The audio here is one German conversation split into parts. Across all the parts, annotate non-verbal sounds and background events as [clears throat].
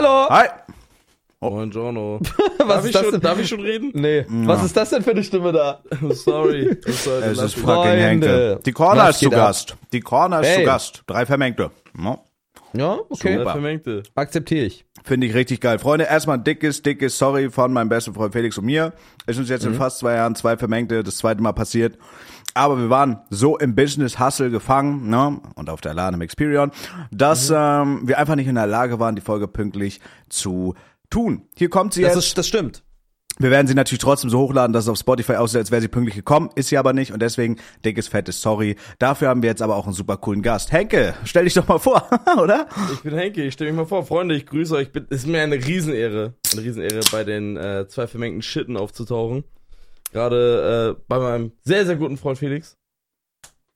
Hallo! Hi! Moin, Jono. [laughs] Was darf, ist ich das schon, denn? darf ich schon reden? Nee. Was ist das denn für eine Stimme da? Sorry. [laughs] Was soll Es das? ist fucking. Henke. Die Corner Was ist zu ab? Gast. Die Corner ist Hey. zu Gast. Drei Vermengte. No. Ja, okay. Super. Vermengte. Akzeptiere ich. Finde ich richtig geil. Freunde, erstmal ein dickes, dickes Sorry von meinem besten Freund Felix und mir. Ist uns jetzt in fast zwei Jahren zwei Vermengte das zweite Mal passiert. Aber wir waren so im Business-Hustle gefangen, ne, und auf der Lade im Experion, dass ähm, wir einfach nicht in der Lage waren, die Folge pünktlich zu tun. Hier kommt sie Das, jetzt. ist, das stimmt. Wir werden sie natürlich trotzdem so hochladen, dass es auf Spotify aussieht, als wäre sie pünktlich gekommen. Ist sie aber nicht und deswegen dickes, fettes Sorry. Dafür haben wir jetzt aber auch einen super coolen Gast. Henke, stell dich doch mal vor, [laughs] oder? Ich bin Henke, ich stelle mich mal vor. Freunde, ich grüße euch. Es ist mir eine Riesenehre, eine Riesenehre, bei den äh, zwei vermengten Schitten aufzutauchen. Gerade äh, bei meinem sehr, sehr guten Freund Felix.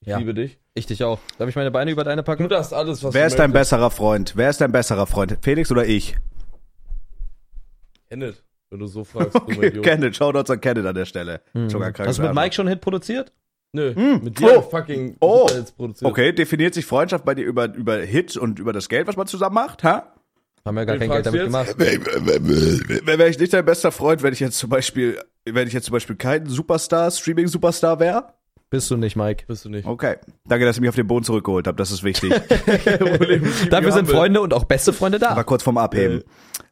Ich Ja. liebe dich. Ich dich auch. Darf ich meine Beine über deine Du packen? darfst alles, was Wer du ist dein möchtest. besserer Freund? Wer ist dein besserer Freund? Felix oder ich? Kenneth, wenn du so fragst. Okay, Idiot. Kenneth, Shoutouts an Kenneth an der Stelle. Hm. Hast du mit Mike schon einen Hit produziert? Nö, Hm. mit dir Oh. fucking Oh. jetzt produziert. Okay, definiert sich Freundschaft bei dir über, über Hit und über das Geld, was man zusammen macht? Ha? Haben wir gar Wen kein Geld damit du gemacht. Wäre ich nicht dein bester Freund, wenn ich jetzt zum Beispiel, wenn ich jetzt zum Beispiel kein Superstar, Streaming-Superstar wäre? Bist du nicht, Mike. Bist du nicht. Okay. Danke, dass ihr mich auf den Boden zurückgeholt habt. Das ist wichtig. [laughs] Dafür sind Freunde und auch beste Freunde War da. kurz vorm Abheben.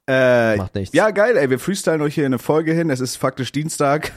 Äh, Macht nichts. Ja, geil, ey. Wir freestylen euch hier eine Folge hin. Es ist faktisch Dienstag.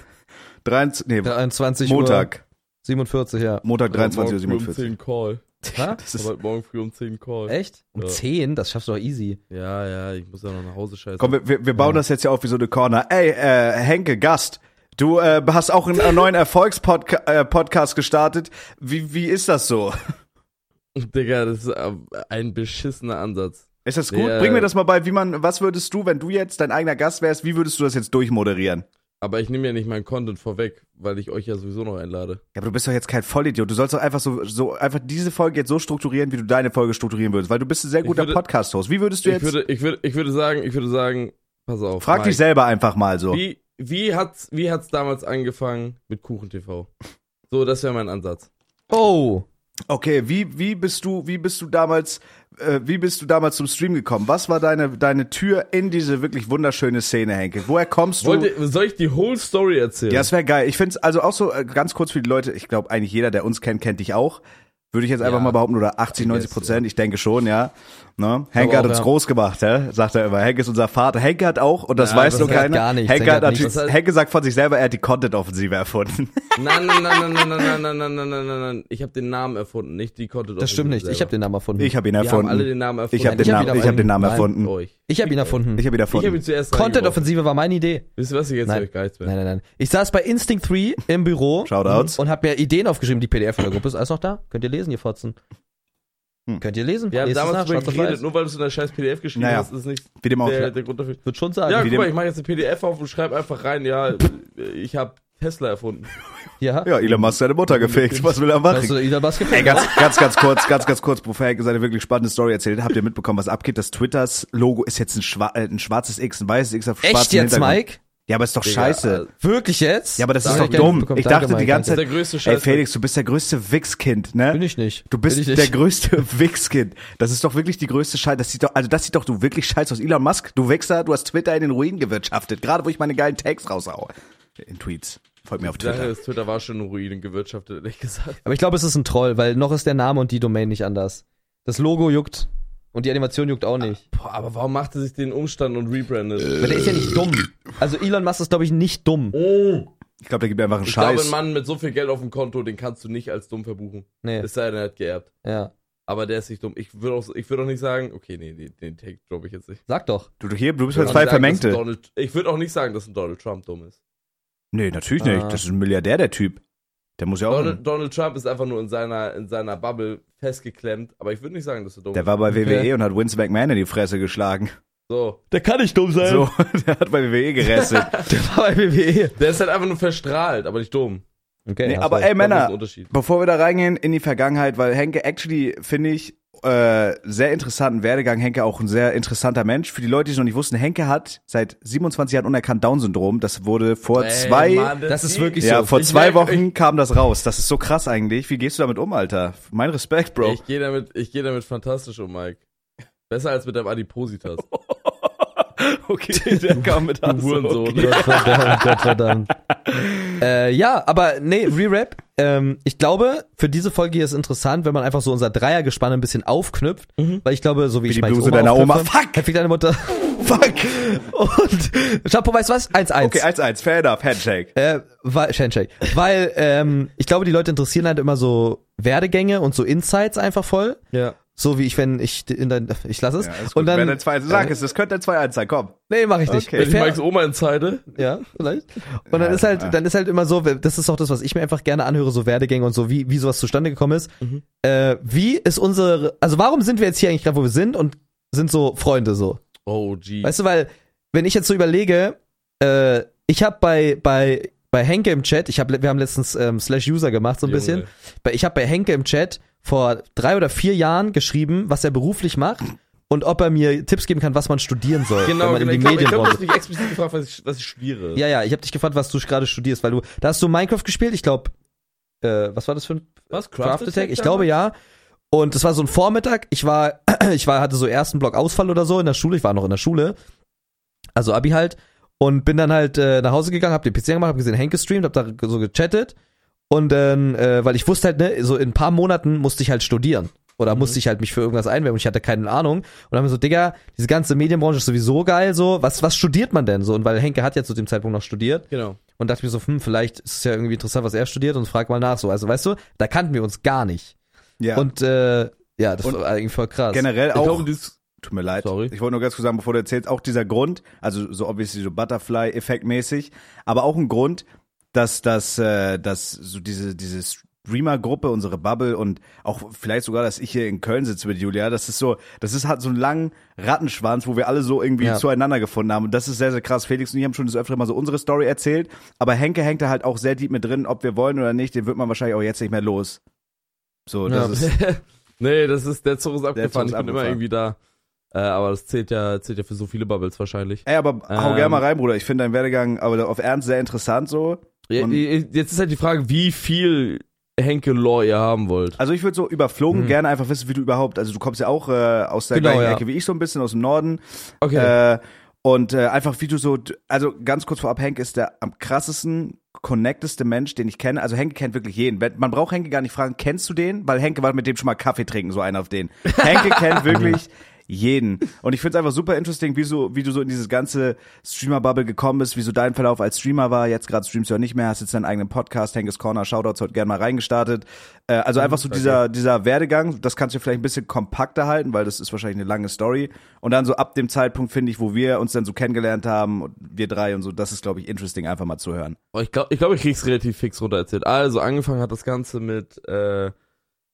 23, nee, 23 Montag. Uhr 47, ja. Montag, Morgen 23.47 früh Uhr. um 10 Call. [laughs] Ha? Das ist, Aber morgen früh um 10 Call. Echt? Um Ja. 10? Das schaffst du doch easy. Ja, ja, ich muss ja noch nach Hause scheißen. komm, wir- wir, bauen das jetzt ja auf wie so eine Corner. Ey, äh, Henke, Gast. Du äh, hast auch einen, [laughs] neuen Erfolgspodcast äh, Podcast gestartet. Wie, wie ist das so? [laughs] Digga, das ist äh, ein beschissener Ansatz. Ist das gut? Ja. Bring mir das mal bei, wie man, was würdest du, wenn du jetzt dein eigener Gast wärst, wie würdest du das jetzt durchmoderieren? Aber ich nehme ja nicht meinen Content vorweg, weil ich euch ja sowieso noch einlade. Ja, aber du bist doch jetzt kein Vollidiot. Du sollst doch einfach so, so einfach diese Folge jetzt so strukturieren, wie du deine Folge strukturieren würdest, weil du bist ein sehr guter Podcast-Host. Wie würdest du Ich jetzt? würde, ich würde, ich würde sagen, ich würde sagen, pass auf. frag Mike, dich selber einfach mal so. Wie, wie hat's, wie hat's damals angefangen mit Kuchen TV? So, das wäre mein Ansatz. Oh. Okay, wie, wie bist du, wie bist du damals, äh, wie bist du damals zum Stream gekommen? Was war deine, deine Tür in diese wirklich wunderschöne Szene, Henke? Woher kommst du? Wollt ihr, soll ich die whole Story erzählen? ja, es wäre geil. Ich find's also auch so äh, ganz kurz für die Leute. Ich glaube eigentlich jeder, der uns kennt, kennt dich auch. Würde ich jetzt einfach Ja. mal behaupten, oder 80, 90 guess, Prozent. Ich denke schon, ja. Ne? Henke hat uns ja. groß gemacht, hä? sagt er immer. Henke ist unser Vater. Henke hat auch, und das Ja, weiß das nur keiner. gar nichts. Henke Henke hat hat natürlich, heißt- Henke sagt von sich selber, er hat die Content-Offensive erfunden. Nein, nein, nein, nein, nein, nein, nein, nein, nein, nein, nein, nein. Ich habe den Namen erfunden, nicht die Content. Das stimmt nicht. Ich habe den Namen erfunden. Ich habe ihn Wir erfunden. haben alle den Namen erfunden. ich habe Nein, den, ich hab ich hab den Namen erfunden. erfunden. Euch. Ich habe ihn erfunden. Ich habe ihn Ich habe erfunden. ihn zuerst. Content-Offensive war meine Idee. Wisst ihr was, ich jetzt Nein. euch geist bin? Nein, nein, nein. Ich saß bei Instinct 3 im Büro Shoutouts. und habe mir Ideen aufgeschrieben. Die PDF von der Gruppe ist alles noch da. Könnt ihr lesen, ihr Fotzen. Hm. Könnt ihr lesen? Wir haben damals auf geredet, weiß. nur weil du es in der scheiß PDF geschrieben Naja. hast, ist nicht Wie dem auch. der, der Grund dafür. Würd schon sagen. Ja, Wie guck mal, ich mache jetzt eine PDF auf und schreibe einfach rein, ja, ich habe Tesla erfunden. Ja. Ja, Elon Musk seine Mutter gefickt. Was will er Hast du machen? Elon Musk Ey, gefällt? ganz, ganz, ganz kurz, ganz, ganz kurz, bevor Henke seine wirklich spannende Story erzählt, habt ihr mitbekommen, was abgeht? Das Twitters Logo ist jetzt ein, schwa äh, ein schwarzes X, ein weißes X auf schwarzem Echt jetzt, Hintergrund. Mike? Ja, aber ist doch Digga, scheiße. Wirklich jetzt? Ja, aber das Da ist doch nicht dumm. Ich Danke, dachte die Mike, ganze Das Zeit, der größte ey. Felix, du bist der größte Wichskind, ne? Bin ich nicht. Du bist Bin ich der nicht. größte [laughs] Wichskind. Das ist doch wirklich die größte Scheiße. Das sieht doch, also das sieht doch du wirklich scheiße aus. Elon Musk, du Wichser, du hast Twitter in den Ruin gewirtschaftet. Gerade wo ich meine geilen Tags raushaue. In Tweets. Folgt mir auf Ich dachte, Twitter. das Twitter war schon ein Ruin gewirtschaftet, ehrlich gesagt. Aber ich glaube, es ist ein Troll, weil noch ist der Name und die Domain nicht anders. Das Logo juckt und die Animation juckt auch nicht. Boah, aber warum macht er sich den Umstand und rebrandet? Weil der ist ja nicht dumm. Also Elon Musk ist, glaube ich, nicht dumm. Oh. Ich glaube, der gibt mir einfach einen Ich glaube, Scheiß. ein Mann mit so viel Geld auf dem Konto, den kannst du nicht als dumm verbuchen. Nee, Es sei denn, er hat geerbt. ja. Aber der ist nicht dumm. Ich würde auch, ich würde auch nicht sagen, okay, nee, den, den Take droppe ich jetzt nicht. Sag doch. Du, du hier, du bist Ich jetzt würde zwei nicht Vermengte. ich würde auch nicht sagen, dass ein Donald Trump dumm ist. Nee, natürlich nicht. Ah. Das ist ein Milliardär, der Typ. Der muss ja auch. Donald, Donald Trump ist einfach nur in seiner, in seiner Bubble festgeklemmt, aber ich würde nicht sagen, dass er dumm Der ist. war bei WWE Okay. und hat Vince McMahon in die Fresse geschlagen. So. Der kann nicht dumm sein. So, [laughs] der hat bei WWE gerestet. [laughs] Der war bei WWE. Der ist halt einfach nur verstrahlt, aber nicht dumm. Okay, nee, aber ey, Männer, bevor wir da reingehen in die Vergangenheit, weil Henke actually, finde ich, äh, sehr interessanten Werdegang. Henke auch ein sehr interessanter Mensch. Für die Leute, die es noch nicht wussten, Henke hat seit 27 Jahren unerkannt Down-Syndrom. Das wurde vor Ey, zwei, Mann, das ist geht- wirklich ja, so. vor Ich zwei merk- Wochen kam das raus. Das ist so krass eigentlich. Wie gehst du damit um, Alter? Mein Respekt, Bro. Ich gehe damit, ich gehe damit fantastisch um, Mike. Besser als mit deinem Adipositas. [laughs] okay, der kam mit Hass. Hurensohn. Okay. Gottverdammt, Gottverdammt. [laughs] äh, ja, aber nee, Re-Rap. Ähm, ich glaube, für diese Folge hier ist interessant, wenn man einfach so unser Dreiergespann ein bisschen aufknüpft, weil ich glaube, so wie, ich die meine Bluse deiner Oma. Fuck! Fick deine Mutter. [laughs] Fuck. Und Chapo, weißt du was? 1-1. Okay, 1-1, fair enough, Handshake. Äh, weil, Handshake. Weil, ähm, ich glaube, die Leute interessieren halt immer so Werdegänge und so Insights einfach voll. Ja. So wie ich, wenn ich in dein, ich lasse es. Ja, und dann, Wenn ein 2 sag es, das könnte ein 2-1 sein, komm. nee, mach ich nicht. Okay. Wenn ich Mikes Oma entscheide. Ja, vielleicht. Und dann Ja, ist halt, ja. dann ist halt immer so, das ist auch das, was ich mir einfach gerne anhöre, so Werdegänge und so, wie, wie sowas zustande gekommen ist. Mhm. Äh, wie ist unsere, also warum sind wir jetzt hier eigentlich gerade, wo wir sind und sind so Freunde so? Oh, gee. Weißt du, weil, wenn ich jetzt so überlege, äh, ich habe bei, bei, bei Henke im Chat, ich hab, wir haben letztens ähm, Slash User gemacht, so ein Junge. bisschen. Ich habe bei Henke im Chat vor drei oder vier Jahren geschrieben, was er beruflich macht und ob er mir Tipps geben kann, was man studieren soll, wenn Genau, man genau. in die glaube, ich hast mich explizit gefragt, was ich, was ich studiere. ja, ja, ich habe dich gefragt, was du gerade studierst, weil du, da hast du Minecraft gespielt, ich glaube, äh, was war das für ein Was? Craft Attack? Ich glaube ja. Und es war so ein Vormittag, ich war, [clears throat] ich war, hatte so ersten Block Ausfall oder so in der Schule, ich war noch in der Schule, also Abi halt, und bin dann halt äh, nach Hause gegangen, hab den PC gemacht, hab gesehen, Henk gestreamt, hab da so gechattet und dann, äh, weil ich wusste halt, ne, so in ein paar Monaten musste ich halt studieren. Oder musste ich halt mich für irgendwas einwerben und ich hatte keine Ahnung. Und dann haben wir so, Digga, diese ganze Medienbranche ist sowieso geil, so, was, was studiert man denn so? Und weil Henke hat ja zu dem Zeitpunkt noch studiert Genau. und dachte mir so, hm, vielleicht ist es ja irgendwie interessant, was er studiert und frag mal nach so. Also weißt du, da kannten wir uns gar nicht. Ja. Und äh, ja, das Und war eigentlich voll krass. generell Ich auch. glaube, Tut mir leid. Sorry. Ich wollte nur ganz kurz sagen, bevor du erzählst, auch dieser Grund, also so obviously so Butterfly-Effekt mäßig, aber auch ein Grund, dass das, äh, dass so diese, diese Streamer-Gruppe, unsere Bubble und auch vielleicht sogar, dass ich hier in Köln sitze mit Julia, das ist so, das ist halt so ein langen Rattenschwanz, wo wir alle so irgendwie Ja. zueinander gefunden haben. Und das ist sehr, sehr krass. Felix und ich haben schon das öfter mal so unsere Story erzählt, aber Henke hängt da halt auch sehr deep mit drin, ob wir wollen oder nicht, den wird man wahrscheinlich auch jetzt nicht mehr los. So, das Ja. ist, [laughs] nee, das ist, der Zug ist Zug abgefahren. ist ich bin immer irgendwie da. Äh, aber das zählt ja, zählt ja für so viele Bubbles wahrscheinlich. ey, aber hau Ähm. gerne mal rein, Bruder. Ich finde deinen Werdegang aber auf Ernst sehr interessant so. Ja, Jetzt ist halt die Frage, wie viel Henke Lore ihr haben wollt. Also ich würde so überflogen Hm. gerne einfach wissen, wie du überhaupt, also du kommst ja auch äh, aus der Genau, gleichen ja. Ecke wie ich so ein bisschen, aus dem Norden. Okay. Äh, und äh, einfach wie du so, also ganz kurz vorab, Henk ist der am krassesten, connecteste Mensch, den ich kenne. Also Henke kennt wirklich jeden. Man braucht Henke gar nicht fragen, kennst du den? Weil Henke war mit dem schon mal Kaffee trinken, so einer auf den. Henke [laughs] kennt wirklich jeden. Und ich finde es einfach super interesting, wie, so, wie du so in dieses ganze Streamer-Bubble gekommen bist, wie so dein Verlauf als Streamer war. Jetzt gerade streamst du ja nicht mehr, hast jetzt deinen eigenen Podcast, Henkes Corner, Shoutouts, heute gerne mal reingestartet. Äh, also einfach so dieser, dieser Werdegang, das kannst du vielleicht ein bisschen kompakter halten, weil das ist wahrscheinlich eine lange Story. Und dann so ab dem Zeitpunkt, finde ich, wo wir uns dann so kennengelernt haben, und wir drei und so, das ist, glaube ich, interesting, einfach mal zu hören. Oh, ich glaube, ich, glaub, ich krieg's relativ fix runter erzählt. Also angefangen hat das Ganze mit, äh,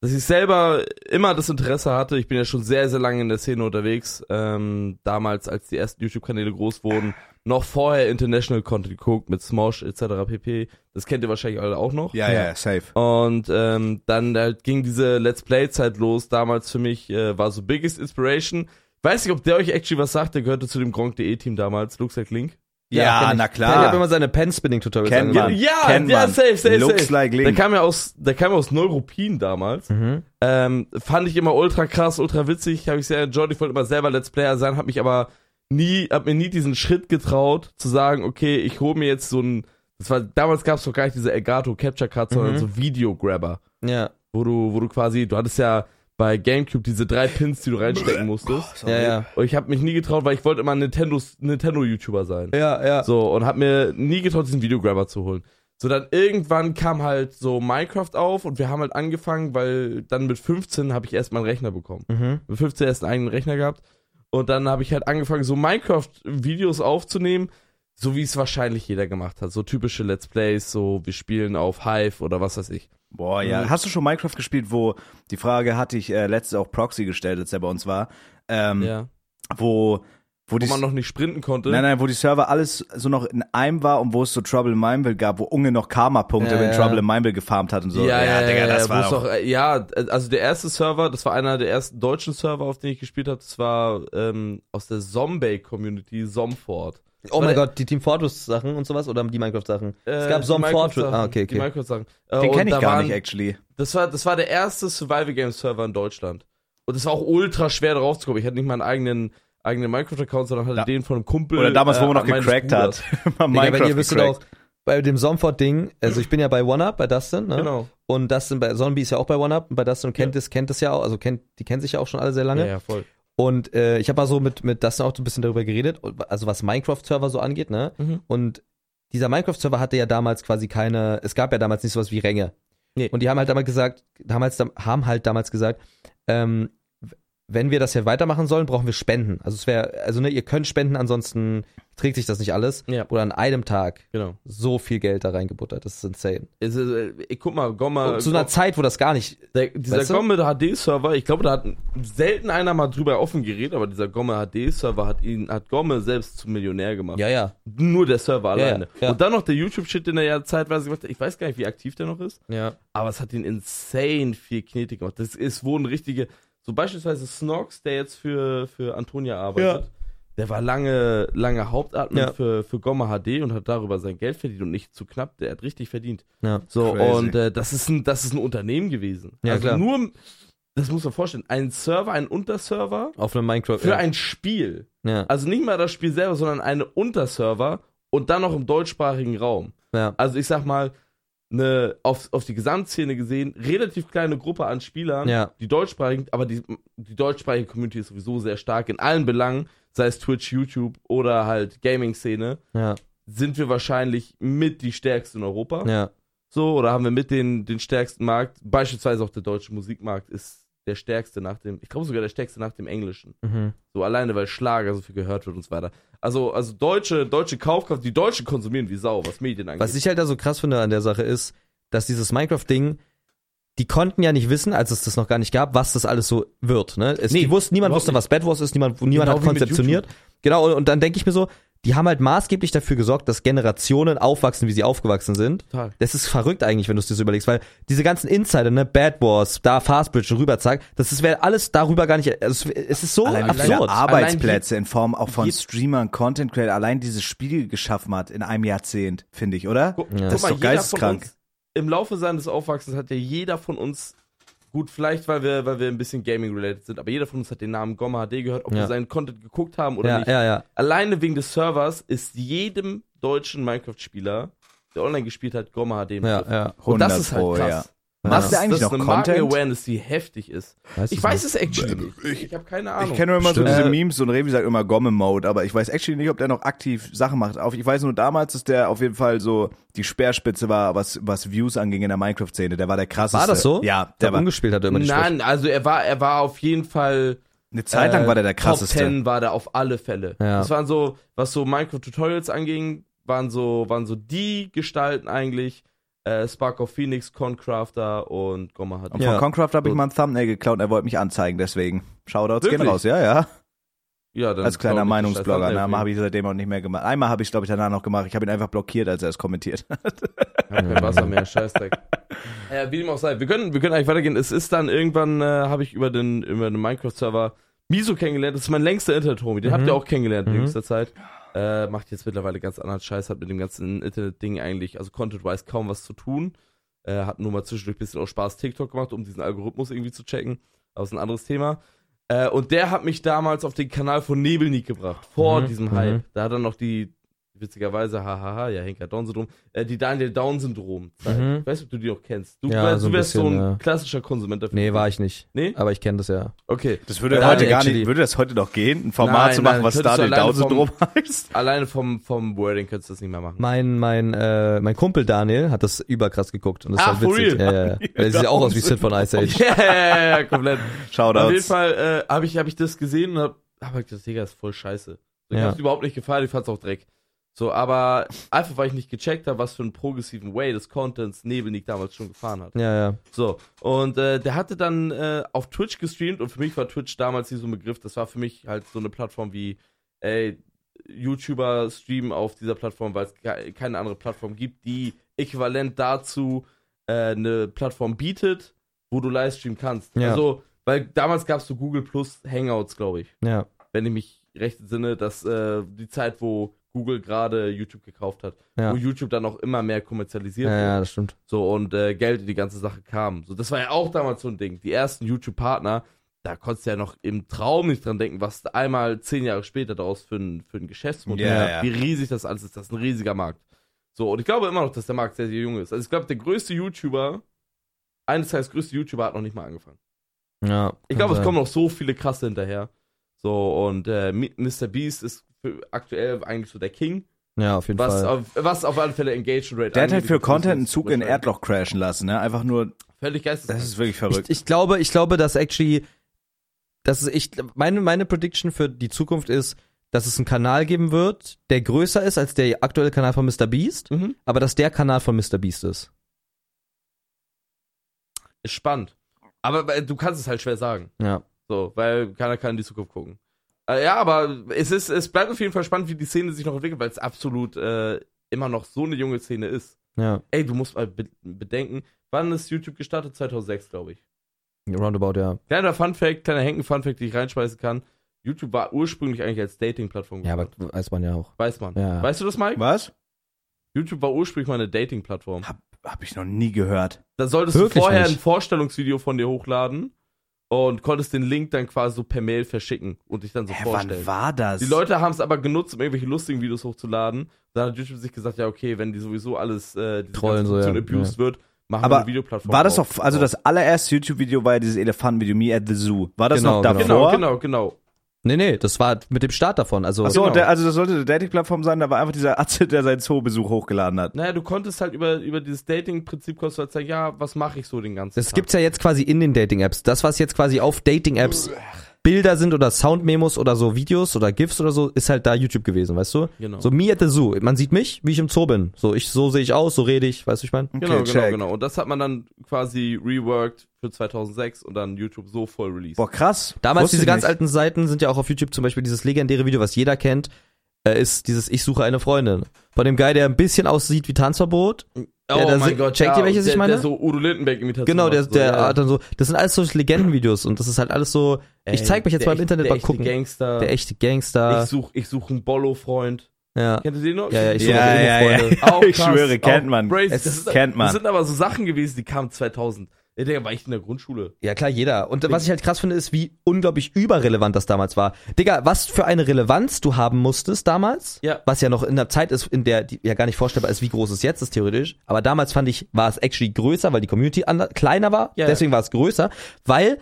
dass ich selber immer das Interesse hatte. Ich bin ja schon sehr, sehr lange in der Szene unterwegs. Ähm, damals, als die ersten YouTube-Kanäle groß wurden, noch vorher International Content geguckt mit Smosh etc. pp. Das kennt ihr wahrscheinlich alle auch noch. Ja, Ja. ja, safe. Und ähm, dann halt ging diese Let's Play-Zeit los. Damals für mich äh, war so Biggest Inspiration. Weiß nicht, ob der euch actually was sagt. Der gehörte zu dem Gronk.de-Team damals. Looks like Link. Ja, ich. na Ich klar. habe immer seine Pen-Spinning-Tutorials Kennt man. Ja, Kennt ja, man. safe, safe, Looks safe. like Link. Der kam ja aus, der kam ja aus Neuruppin damals. Mhm. Ähm, fand ich immer ultra krass, ultra witzig, habe ich sehr enjoyed. Ich wollte immer selber Let's Player sein, habe mich aber nie, hab mir nie diesen Schritt getraut, zu sagen, okay, ich hole mir jetzt so ein, das war, damals gab es doch gar nicht diese Elgato Capture Card, sondern Mhm. so Videograbber, Ja, wo du, wo du quasi, du hattest ja bei Gamecube diese drei Pins, die du reinstecken musstest. ja, ja. Und ich habe mich nie getraut, weil ich wollte immer Nintendos, Nintendo-YouTuber sein. Ja, ja. So, und hab mir nie getraut, diesen Videograbber zu holen. So, dann irgendwann kam halt so Minecraft auf und wir haben halt angefangen, weil dann mit 15 habe ich erst mal einen Rechner bekommen. Mhm. Mit 15 erst einen eigenen Rechner gehabt. Und dann habe ich halt angefangen, so Minecraft-Videos aufzunehmen, so wie es wahrscheinlich jeder gemacht hat. So typische Let's Plays, so wir spielen auf Hive oder was weiß ich. Boah, ja. Mhm. Hast du schon Minecraft gespielt, wo die Frage hatte ich äh, letztes auch Proxy gestellt, als er bei uns war, ähm, Ja. wo wo, Wo die man noch nicht sprinten konnte. Nein, nein, wo die Server alles so noch in einem war und wo es so Trouble in Mineville gab, wo Unge noch Karma-Punkte, Ja, ja. Trouble in Mineville gefarmt hat und so. Ja, ja, Digga, ja, das ja, war doch, äh, ja, also der erste Server, das war einer der ersten deutschen Server, auf denen ich gespielt habe, das war ähm, aus der Zombie-Community, Zomfort. Oh mein Gott, die Team Fortress Sachen und sowas oder die Minecraft-Sachen? es Äh, gab die Zom Minecraft-Sachen, Fortress. Ah, okay, Die okay. Minecraft-Sachen. Äh, den kenne ich da gar waren, nicht, actually. Das war, das war der erste Survival Game Server in Deutschland. Und es war auch ultra schwer drauf zu kommen. Ich hatte nicht mal einen eigenen, eigene Minecraft-Account, sondern hatte Ja. den von einem Kumpel. Oder damals, wo man noch meines gecrackt hat. [laughs] Mal Digga, wisst auch, bei dem Somfort-Ding, also ich bin ja bei OneUp, bei Dustin, ne? Genau. Und Dustin, bei Zombie ist ja auch bei OneUp und bei Dustin kennt es, kennt es ja auch, also kennt, die kennen sich ja auch schon alle sehr lange. Ja, ja, voll. Und äh, ich habe mal so mit, mit Dustin auch so ein bisschen darüber geredet, also was Minecraft-Server so angeht, ne? Mhm. Und dieser Minecraft-Server hatte ja damals quasi keine, es gab ja damals nicht sowas wie Ränge. Nee. Und die haben halt damals gesagt, damals, haben halt damals gesagt, ähm, wenn wir das hier weitermachen sollen, brauchen wir Spenden. Also es wäre, also ne, ihr könnt spenden, ansonsten trägt sich das nicht alles. Ja. Oder an einem Tag Genau. so viel Geld da reingebuttert. Das ist insane. Es ist, äh, ich guck mal, Gomma. Und zu einer Zeit, wo das gar nicht. Der, dieser Weißt du? Gomme HD-Server, ich glaube, da hat selten einer mal drüber offen geredet, aber dieser Gomme HD-Server hat ihn, hat Gomme selbst zum Millionär gemacht. Ja, ja. Nur der Server Ja, alleine. ja, ja. Und dann noch der YouTube-Shit, den er ja zeitweise gemacht hat. Ich weiß gar nicht, wie aktiv der noch ist, Ja. aber es hat ihn insane viel Knete gemacht. Das ist, wurden richtige, so beispielsweise Snox, der jetzt für, für Antonia arbeitet. Der war lange, lange Hauptadmin Ja. für, für Gomme HD und hat darüber sein Geld verdient und nicht zu knapp. Der hat richtig verdient. Ja. So, Crazy. und äh, das, ist ein, das ist ein Unternehmen gewesen. Ja, also klar. nur, das muss man vorstellen, ein Server, ein Unterserver Auf einem Minecraft. für ja. ein Spiel. ja. Also nicht mal das Spiel selber, sondern eine Unterserver und dann noch im deutschsprachigen Raum. ja. Also ich sag mal, eine auf, auf die Gesamtszene gesehen, relativ kleine Gruppe an Spielern, Ja. die deutschsprachigen, aber die, die deutschsprachige Community ist sowieso sehr stark in allen Belangen, sei es Twitch, YouTube oder halt Gaming-Szene, Ja. sind wir wahrscheinlich mit die stärksten in Europa. Ja. So, oder haben wir mit den, den stärksten Markt, beispielsweise auch der deutsche Musikmarkt ist der stärkste nach dem, ich glaube sogar der stärkste nach dem Englischen. Mhm. So alleine, weil Schlager so viel gehört wird und so weiter. Also, also deutsche, deutsche Kaufkraft, die Deutschen konsumieren wie Sau, was Medien angeht. Was ich halt da so krass finde an der Sache ist, dass dieses Minecraft-Ding, die konnten ja nicht wissen, als es das noch gar nicht gab, was das alles so wird. Ne? Es, Nee, wussten, niemand wusste, was Bad Wars ist, niemand, niemand Genau hat konzeptioniert. Genau, und, und dann denke ich mir so, die haben halt maßgeblich dafür gesorgt, dass Generationen aufwachsen, wie sie aufgewachsen sind. Total. Das ist verrückt eigentlich, wenn du es dir so überlegst, weil diese ganzen Insider, ne, Bad Wars, da Fastbridge, Rüberzack, das ist wäre alles darüber gar nicht, also es, ist so Allein absurd. Arbeitsplätze in Form auch von Streamern, Content Creator, allein dieses Spiel geschaffen hat in einem Jahrzehnt, finde ich, oder? Guck, Ja. Das ist mal, doch jeder geisteskrank. Von uns, Im Laufe seines Aufwachsens hat ja jeder von uns, gut, vielleicht weil wir, weil wir ein bisschen Gaming-related sind, aber jeder von uns hat den Namen Gomma HD gehört, ob Ja. wir seinen Content geguckt haben oder ja, nicht. ja, ja. Alleine wegen des Servers ist jedem deutschen Minecraft-Spieler, der online gespielt hat, Gomma HD. Ja, ja. Und das ist halt Pro, krass. Ja. Ja. Du Das- eigentlich das noch ist eine? Marken-Awareness, die heftig ist. Weiß Ich weiß es actually nicht. Ich habe keine Ahnung. Ich kenne nur immer so Stimmt. diese Äh, Memes und Revi sagt immer Gomme-Mode, aber ich weiß actually nicht, ob der noch aktiv Sachen macht. Auf- Ich weiß nur damals, dass der auf jeden Fall so die Speerspitze war, was, was Views anging in der Minecraft-Szene. Der war der krasseste. War das so? Ja, Der der war, umgespielt hat er immer die. Nein, also er war, er war auf jeden Fall. eine Zeit lang äh, war der der Top krasseste. 10 war der auf alle Fälle. Ja. Das waren so, was so Minecraft-Tutorials anging, waren so, waren so die Gestalten eigentlich. Äh, Spark of Phoenix, Concrafter und Gomma hat. Und Ja. von Concraft habe ich mal ein Thumbnail geklaut und er wollte mich anzeigen, deswegen. Shoutouts gehen raus, ja, ja. Ja, dann Als kleiner Meinungsblogger, ne, habe ich seitdem auch nicht mehr gemacht. Einmal habe ich glaube ich danach noch gemacht. Ich habe ihn einfach blockiert, als er es kommentiert hat. Kein Wasser mehr, Scheißdreck. Ja, wie dem auch sei. Wir können, wir können eigentlich weitergehen. Es ist dann irgendwann, äh, habe ich über den, über den Minecraft-Server Miso kennengelernt. Das ist mein längster Internet-Homie. Den Mhm. habt ihr auch kennengelernt in Mhm. jüngster Zeit. Äh, macht jetzt mittlerweile ganz anderen Scheiß, hat mit dem ganzen Internet-Ding eigentlich, also Content-wise kaum was zu tun. Äh, hat nur mal zwischendurch ein bisschen auch Spaß TikTok gemacht, um diesen Algorithmus irgendwie zu checken. Aber ist ein anderes Thema. Äh, und der hat mich damals auf den Kanal von Nebelnik gebracht, vor Mhm, diesem mhm. Hype. Da hat er noch die, witzigerweise, hahaha, ja, Henker Down-Syndrom, äh, die Daniel Down-Syndrom. Mhm. Ich weiß nicht, ob du die auch kennst. Du, Ja, wärst- so du wärst so bisschen, ein ja. klassischer Konsument dafür. Nee, war ich nicht. Nee? Aber ich kenne das ja. Okay. Das würde Ja, heute gar actually. nicht, würde das heute noch gehen, ein Format Nein, zu machen, nein, was Daniel Down-Syndrom heißt? Alleine vom, vom Wording könntest du das nicht mehr machen. Mein, mein, äh, mein Kumpel Daniel hat das überkrass geguckt. Und das Ah, war witzig. real? Ja, ja. Der [laughs] sieht ja auch aus wie Sid von Ice Age. [laughs] Ja, ja, ja, ja, komplett. Auf jeden Shoutouts. Fall äh, habe ich, hab ich das gesehen und hab, hab ich gedacht, Digga, ist voll scheiße. So, ich Ja. hab's überhaupt nicht gefallen, ich fand's auch Dreck. So, aber einfach, weil ich nicht gecheckt habe, was für einen progressiven Way des Contents Nebelnik damals schon gefahren hat. Ja, ja. So, und äh, der hatte dann äh, auf Twitch gestreamt und für mich war Twitch damals nicht so ein Begriff. Das war für mich halt so eine Plattform wie, ey, YouTuber streamen auf dieser Plattform, weil es ke- keine andere Plattform gibt, die äquivalent dazu äh, eine Plattform bietet, wo du Livestreamen kannst. Ja. Also, weil damals gab es so Google Plus Hangouts, glaube ich, Ja. wenn ich mich recht entsinne, dass äh, die Zeit, wo Google gerade YouTube gekauft hat, Ja. wo YouTube dann auch immer mehr kommerzialisiert Ja, wurde. ja, das stimmt. So, und äh, Geld in die ganze Sache kam. So, das war ja auch damals so ein Ding. Die ersten YouTube-Partner, da konntest du ja noch im Traum nicht dran denken, was einmal zehn Jahre später daraus für ein, für ein Geschäftsmodell, Ja, ja. wie riesig das alles ist. Das ist ein riesiger Markt. So, und ich glaube immer noch, dass der Markt sehr, sehr jung ist. Also ich glaube, der größte YouTuber, eines Tages größte YouTuber hat noch nicht mal angefangen. Ja. Ich glaube, es kommen noch so viele krasse hinterher. So, und äh, Mr. Beast ist aktuell eigentlich so der King, Ja, auf jeden was Fall. auf, was auf alle Fälle Engagement Rate Der hat halt für Content einen Zug in. Erdloch crashen lassen, ne? Einfach nur, Völlig geisteskrank. das ist wirklich verrückt. Ich, ich glaube, ich glaube, dass actually, dass ich, meine, meine Prediction für die Zukunft ist, dass es einen Kanal geben wird, der größer ist als der aktuelle Kanal von Mr. Beast, mhm. aber dass der Kanal von Mr. Beast ist. Ist spannend. Aber du kannst es halt schwer sagen. Ja. So, weil keiner kann in die Zukunft gucken. Äh, ja, aber es ist, es bleibt auf jeden Fall spannend, wie die Szene sich noch entwickelt, weil es absolut äh, immer noch so eine junge Szene ist. Ja. Ey, du musst mal be bedenken, wann ist YouTube gestartet? 2006, glaube ich. Roundabout, ja. Kleiner Funfact, kleiner Henken-Funfact, den ich reinschmeißen kann. YouTube war ursprünglich eigentlich als Dating-Plattform Ja, aber weiß man ja auch. Weiß man. Ja. Weißt du das, Mike? Was? YouTube war ursprünglich mal eine Dating-Plattform. Hab, hab ich noch nie gehört. Da solltest Wirklich du vorher nicht? ein Vorstellungsvideo von dir hochladen und konntest den Link dann quasi so per Mail verschicken und dich dann so Hä, vorstellen. wann war das? Die Leute haben es aber genutzt, um irgendwelche lustigen Videos hochzuladen. Dann hat YouTube sich gesagt, ja okay, wenn die sowieso alles äh, diese Trollen so, ja. Abused wird, machen Aber wir eine Videoplattform. War das doch, also das allererste YouTube-Video war ja dieses Elefantenvideo, Me at the Zoo. War das Genau, noch genau. davor? Genau, genau, genau. Nee, nee, das war mit dem Start davon. Also, Achso, Genau. der, also das sollte eine Dating-Plattform sein, da war einfach dieser Atze, der seinen Zoo-Besuch hochgeladen hat. Naja, du konntest halt über, über dieses Dating-Prinzip konntest du halt sagen, ja, was mache ich so den ganzen das Tag? gibt's ja jetzt quasi in den Dating-Apps. Das, was jetzt quasi auf Dating-Apps Bilder sind oder Soundmemos oder so Videos oder GIFs oder so, ist halt da YouTube gewesen, weißt du? Genau. So me at the zoo. Man sieht mich, wie ich im Zoo bin. So, ich, so sehe ich aus, so rede ich, weißt du, ich meine? Genau, genau, check. genau. Und das hat man dann quasi reworked für 2006 und dann YouTube so voll released. Boah, krass. Damals Wusste diese ganz nicht. alten Seiten sind ja auch auf YouTube zum Beispiel dieses legendäre Video, was jeder kennt, äh, ist dieses Ich suche eine Freundin. Von dem Guy, der ein bisschen aussieht wie Tanzverbot. oh da mein sind- Gott, checkt ihr, welches der, ich meine? Der so Udo Lindenberg-Imitation Genau, der, macht, so, der ja. hat dann so, das sind alles so Legendenvideos und das ist halt alles so, ich Ey, zeig mich jetzt der mal im echte- Internet der mal echte gucken. Gangster. Der echte Gangster. Ich such, ich such einen Bollo-Freund. ja. Kennt ihr den noch? Ja, ja, ich suche Ja, ja, Emo-Freunde. ja. [laughs] Auch Ich krass, schwöre, kennt auch man. Brace. Es das, ist, kennt man. das sind aber so Sachen gewesen, die kamen 2000. Ja, Digga, war ich in der Grundschule. Ja, klar, jeder. Und was ich halt krass finde, ist, wie unglaublich überrelevant das damals war. Digga, was für eine Relevanz du haben musstest damals. Ja. Was ja noch in der Zeit ist, in der ja gar nicht vorstellbar ist, wie groß es jetzt ist, theoretisch. Aber damals fand ich, war es actually größer, weil die Community kleiner war. Ja, ja. Deswegen war es größer. Weil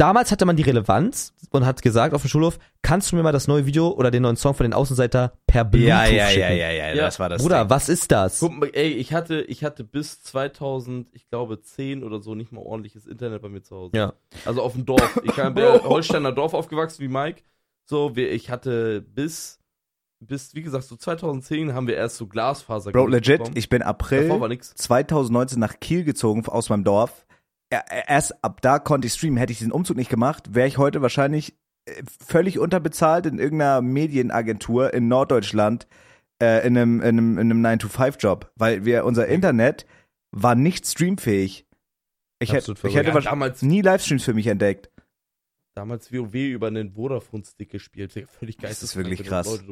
damals hatte man die Relevanz und hat gesagt auf dem Schulhof, kannst du mir mal das neue Video oder den neuen Song von den Außenseiter per Bluetooth Ja, ja, schicken? ja, ja, ja, Ja. das war das. Bruder, Ding. was ist das? Guck mal, ey, ich hatte, ich hatte bis 2000, ich glaube 10 oder so nicht mal ordentliches Internet bei mir zu Hause. Ja. Also auf dem Dorf. Ich bin ja [laughs] Holsteiner Dorf aufgewachsen wie Mike. So, wir, ich hatte bis, bis, wie gesagt, so 2010 haben wir erst so Glasfaser Bro, legit, bekommen. ich bin April war nix. 2019 nach Kiel gezogen aus meinem Dorf. Ja, Erst ab da konnte ich streamen. Hätte ich diesen Umzug nicht gemacht, wäre ich heute wahrscheinlich äh, völlig unterbezahlt in irgendeiner Medienagentur in Norddeutschland äh, in einem, in einem, in einem 9-to-5-Job. Weil wir, unser Internet war nicht streamfähig. Ich, hätte, Absolut ich hätte Ja, wahrscheinlich damals, nie Livestreams für mich entdeckt. damals WoW über einen Vodafone-Stick gespielt. [laughs] Völlig Das ist geisteskrank, wirklich krass.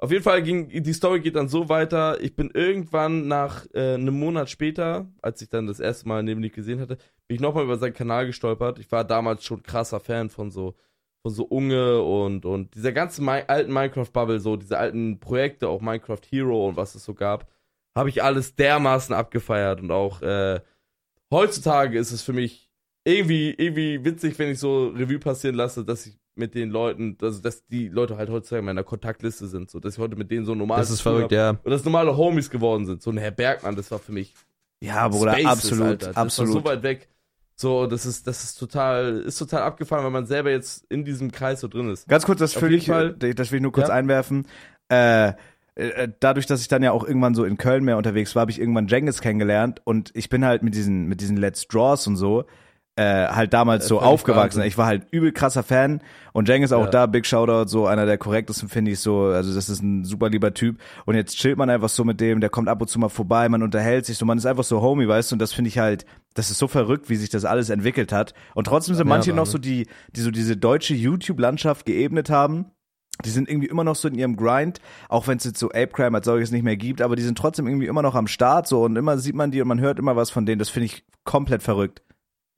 Auf jeden Fall ging, die Story geht dann so weiter. Ich bin irgendwann nach äh, einem Monat später, als ich dann das erste Mal neben dich gesehen hatte, bin ich nochmal über seinen Kanal gestolpert. Ich war damals schon krasser Fan von so, von so Unge und, und dieser ganzen Mi alten Minecraft-Bubble, so diese alten Projekte, auch Minecraft Hero und was es so gab, habe ich alles dermaßen abgefeiert und auch äh, heutzutage ist es für mich irgendwie, irgendwie witzig, wenn ich so Revue passieren lasse, dass ich mit den Leuten, also dass die Leute halt heutzutage in meiner Kontaktliste sind, so dass ich heute mit denen so normal Das ist verrückt, ja. Und dass normale Homies geworden sind. So ein Herr Bergmann, das war für mich Ja, Bruder, Spaces, absolut, Alter. Das absolut. war so weit weg. So, das ist, das ist total, ist total abgefahren, weil man selber jetzt in diesem Kreis so drin ist. Ganz kurz, das Auf will ich, Fall. das will ich nur kurz Ja. einwerfen. Äh, äh, dadurch, dass ich dann ja auch irgendwann so in Köln mehr unterwegs war, habe ich irgendwann Jengis kennengelernt und ich bin halt mit diesen, mit diesen Let's Draws und so, äh, halt damals Äh, so aufgewachsen. Ich war halt übel krasser Fan und Jengis auch Ja. da, Big Shoutout, so einer der korrektesten finde ich so, also das ist ein super lieber Typ und jetzt chillt man einfach so mit dem, der kommt ab und zu mal vorbei, man unterhält sich so, man ist einfach so Homie, weißt du, und das finde ich halt, das ist so verrückt, wie sich das alles entwickelt hat und trotzdem sind Ja, manche noch so die, die so diese deutsche YouTube-Landschaft geebnet haben, die sind irgendwie immer noch so in ihrem Grind, auch wenn es jetzt so Ape Crime als solches nicht mehr gibt, aber die sind trotzdem irgendwie immer noch am Start so und immer sieht man die und man hört immer was von denen. Das finde ich komplett verrückt.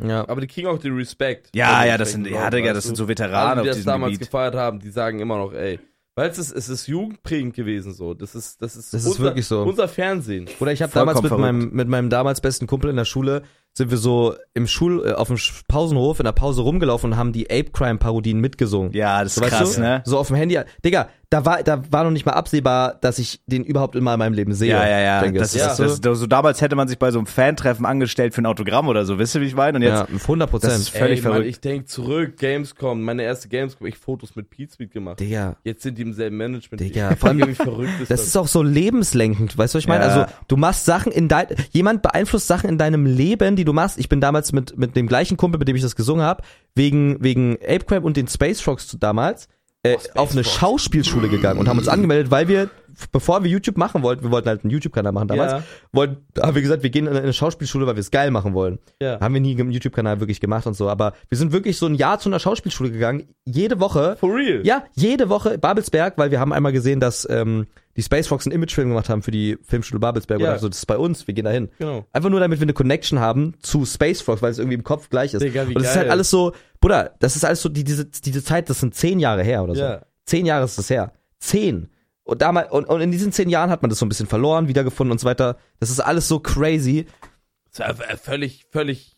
Ja. Aber die kriegen auch den Respekt. Ja, den ja, das sind, ja, Digga, das sind so Veteranen die auf das damals Gebiet. gefeiert haben, die sagen immer noch, ey. Weil es ist, es ist jugendprägend gewesen so. Das ist, das ist, Das ist unser, wirklich so. unser Fernsehen. Oder ich habe damals mit verrückt. meinem, mit meinem damals besten Kumpel in der Schule, sind wir so im Schul, äh, auf dem Pausenhof in der Pause rumgelaufen und haben die Ape Crime Parodien mitgesungen. Ja, das ist Weißt krass, du? ne? So auf dem Handy. Digga, da war, da war noch nicht mal absehbar, dass ich den überhaupt immer in meinem Leben sehe. Ja, ja, ja. Das, ist so, das, das, so damals hätte man sich bei so einem Fantreffen angestellt für ein Autogramm oder so, wisst ihr, wie ich meine? Und jetzt, ja, 100 das Prozent. ist völlig ey, Mann, verrückt. ich denk zurück, Gamescom, meine erste Gamescom, ich Fotos mit Pete Speed gemacht. Digga. Jetzt sind die im selben Management. Digga, Ich vor allem- wie verrückt ist Das ist auch so lebenslenkend, weißt du, was ich meine? Ja. Also, du machst Sachen in dein, jemand beeinflusst Sachen in deinem Leben, die du machst. Ich bin damals mit, mit dem gleichen Kumpel, mit dem ich das gesungen habe, wegen, wegen Ape Crab und den Space Frogs zu- damals, äh, auf eine. Schauspielschule gegangen und haben uns angemeldet, weil wir, bevor wir YouTube machen wollten, wir wollten halt einen YouTube-Kanal machen damals, Ja. wollten, haben wir gesagt, wir gehen in eine Schauspielschule, weil wir es geil machen wollen. Ja. Haben wir nie einen YouTube-Kanal wirklich gemacht und so, aber wir sind wirklich so ein Jahr zu einer Schauspielschule gegangen, jede Woche, For real. ja, jede Woche Babelsberg, weil wir haben einmal gesehen, dass ähm, die Space Fox einen Imagefilm gemacht haben für die Filmschule Babelsberg. Ja. Und so, das ist bei uns, wir gehen da hin. Genau. Einfach nur, damit wir eine Connection haben zu Space Fox, weil es irgendwie im Kopf gleich ist. Digga, wie und das ist halt alles so, Bruder, das ist alles so, die, diese, diese Zeit, das sind zehn Jahre her oder so. Ja. Zehn Jahre ist das her. Zehn. Und, damals, und, und in diesen zehn Jahren hat man das so ein bisschen verloren, wiedergefunden und so weiter. Das ist alles so crazy. Das ist ja völlig, völlig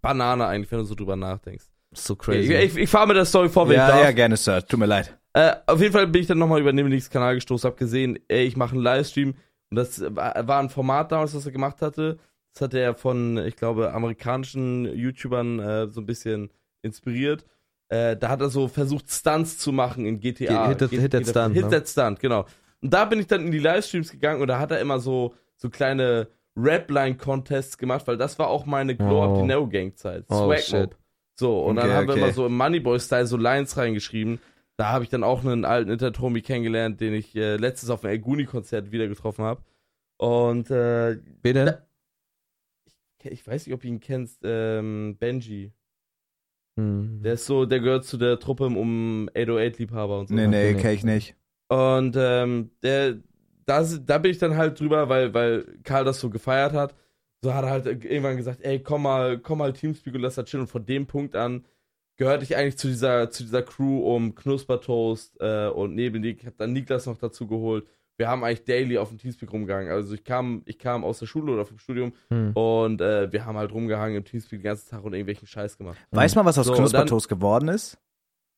Banane eigentlich, wenn du so drüber nachdenkst. So Ich, crazy. ich, ich fahre mit der Story vor, wenn ich ja, darf. ja, gerne, Sir. Tut mir leid. Äh, auf jeden Fall bin ich dann nochmal über Nebenlinks Kanal gestoßen, hab gesehen, ey, ich mache einen Livestream und das war, ein Format damals, was er gemacht hatte. Das hatte er von, ich glaube, amerikanischen YouTubern äh, so ein bisschen inspiriert. Äh, da hat er so versucht, Stunts zu machen in GTA. Hit that- G- Hit that Stunt, Hit ne? that Stunt, genau. Und da bin ich dann in die Livestreams gegangen und da hat er immer so, so kleine Rap-Line-Contests gemacht, weil das war auch meine Glow Up Oh. Oh, Swag shit. Mob. So, und dann Okay, haben wir okay. immer so im Moneyboy-Style so Lines reingeschrieben. Da habe ich dann auch einen alten Internet-Homie kennengelernt, den ich äh, letztens auf einem El Guni-Konzert wieder getroffen habe. Und äh, Wer denn? Da- ich, ich weiß nicht, ob du ihn kennst, ähm, Benji. Der ist so, der gehört zu der Truppe um 808-Liebhaber und so. Nee, nee, nee. kenn ich nicht. Und ähm, der, da, da bin ich dann halt drüber, weil, weil Karl das so gefeiert hat. So hat er halt irgendwann gesagt, ey, komm mal, komm mal Teamspeak und lass da chillen. Und von dem Punkt an gehörte ich eigentlich zu dieser, zu dieser Crew um Knuspertoast äh, und Nebelnik. Ich habe dann Niklas noch dazu geholt. Wir haben eigentlich daily auf dem Teamspeak rumgehangen. Also ich kam, ich kam aus der Schule oder vom Studium Hm. und äh, wir haben halt rumgehangen im Teamspeak den ganzen Tag und irgendwelchen Scheiß gemacht. Weiß man, was aus So, Knuspertoast geworden ist?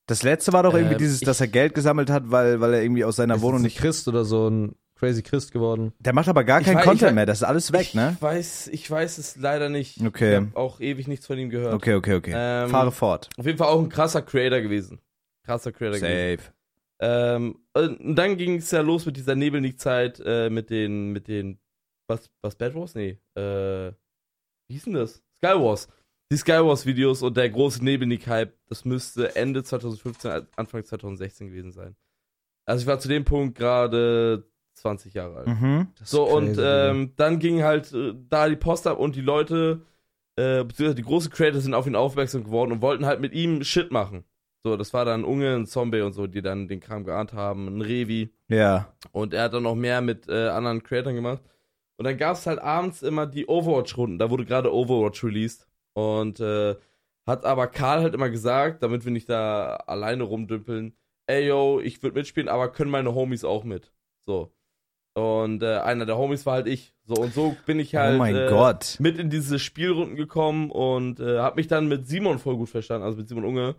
Das letzte war doch irgendwie Ähm, dieses, ich- dass er Geld gesammelt hat, weil, weil er irgendwie aus seiner Wohnung nicht. Christ oder so ein crazy Christ geworden. Der macht aber gar Ich keinen ich Content wei- mehr, das ist alles weg, ich ne? weiß, ich weiß es leider nicht. Okay. Ich habe auch ewig nichts von ihm gehört. Okay, okay, okay. Ähm, Fahre fort. Auf jeden Fall auch ein krasser Creator gewesen. Krasser Creator gewesen. Safe. Ähm, und dann ging es ja los mit dieser Nebelnick-Zeit, äh, mit den, mit den, was, was Bad Wars? Nee, äh, wie hieß denn das? Skywars. Die Skywars-Videos und der große Nebelnick-Hype, das müsste Ende 2015, Anfang 2016 gewesen sein. Also ich war zu dem Punkt gerade 20 Jahre alt. Mhm. So, und ähm, dann ging halt äh, da die Post ab und die Leute, äh, beziehungsweise die großen Creators sind auf ihn aufmerksam geworden und wollten halt mit ihm Shit machen. So, das war dann Unge, ein Zombie und so, die dann den Kram geahnt haben, ein Revi. Ja. Und er hat dann noch mehr mit äh, anderen Creatoren gemacht. Und dann gab es halt abends immer die Overwatch-Runden. Da wurde gerade Overwatch released. Und äh, hat aber Karl halt immer gesagt, damit wir nicht da alleine rumdümpeln, ey yo, ich würde mitspielen, aber können meine Homies auch mit. So. Und äh, einer der Homies war halt ich. So und so bin ich halt oh mein äh, Gott. mit in diese Spielrunden gekommen und äh, habe mich dann mit Simon voll gut verstanden, also mit Simon Unge.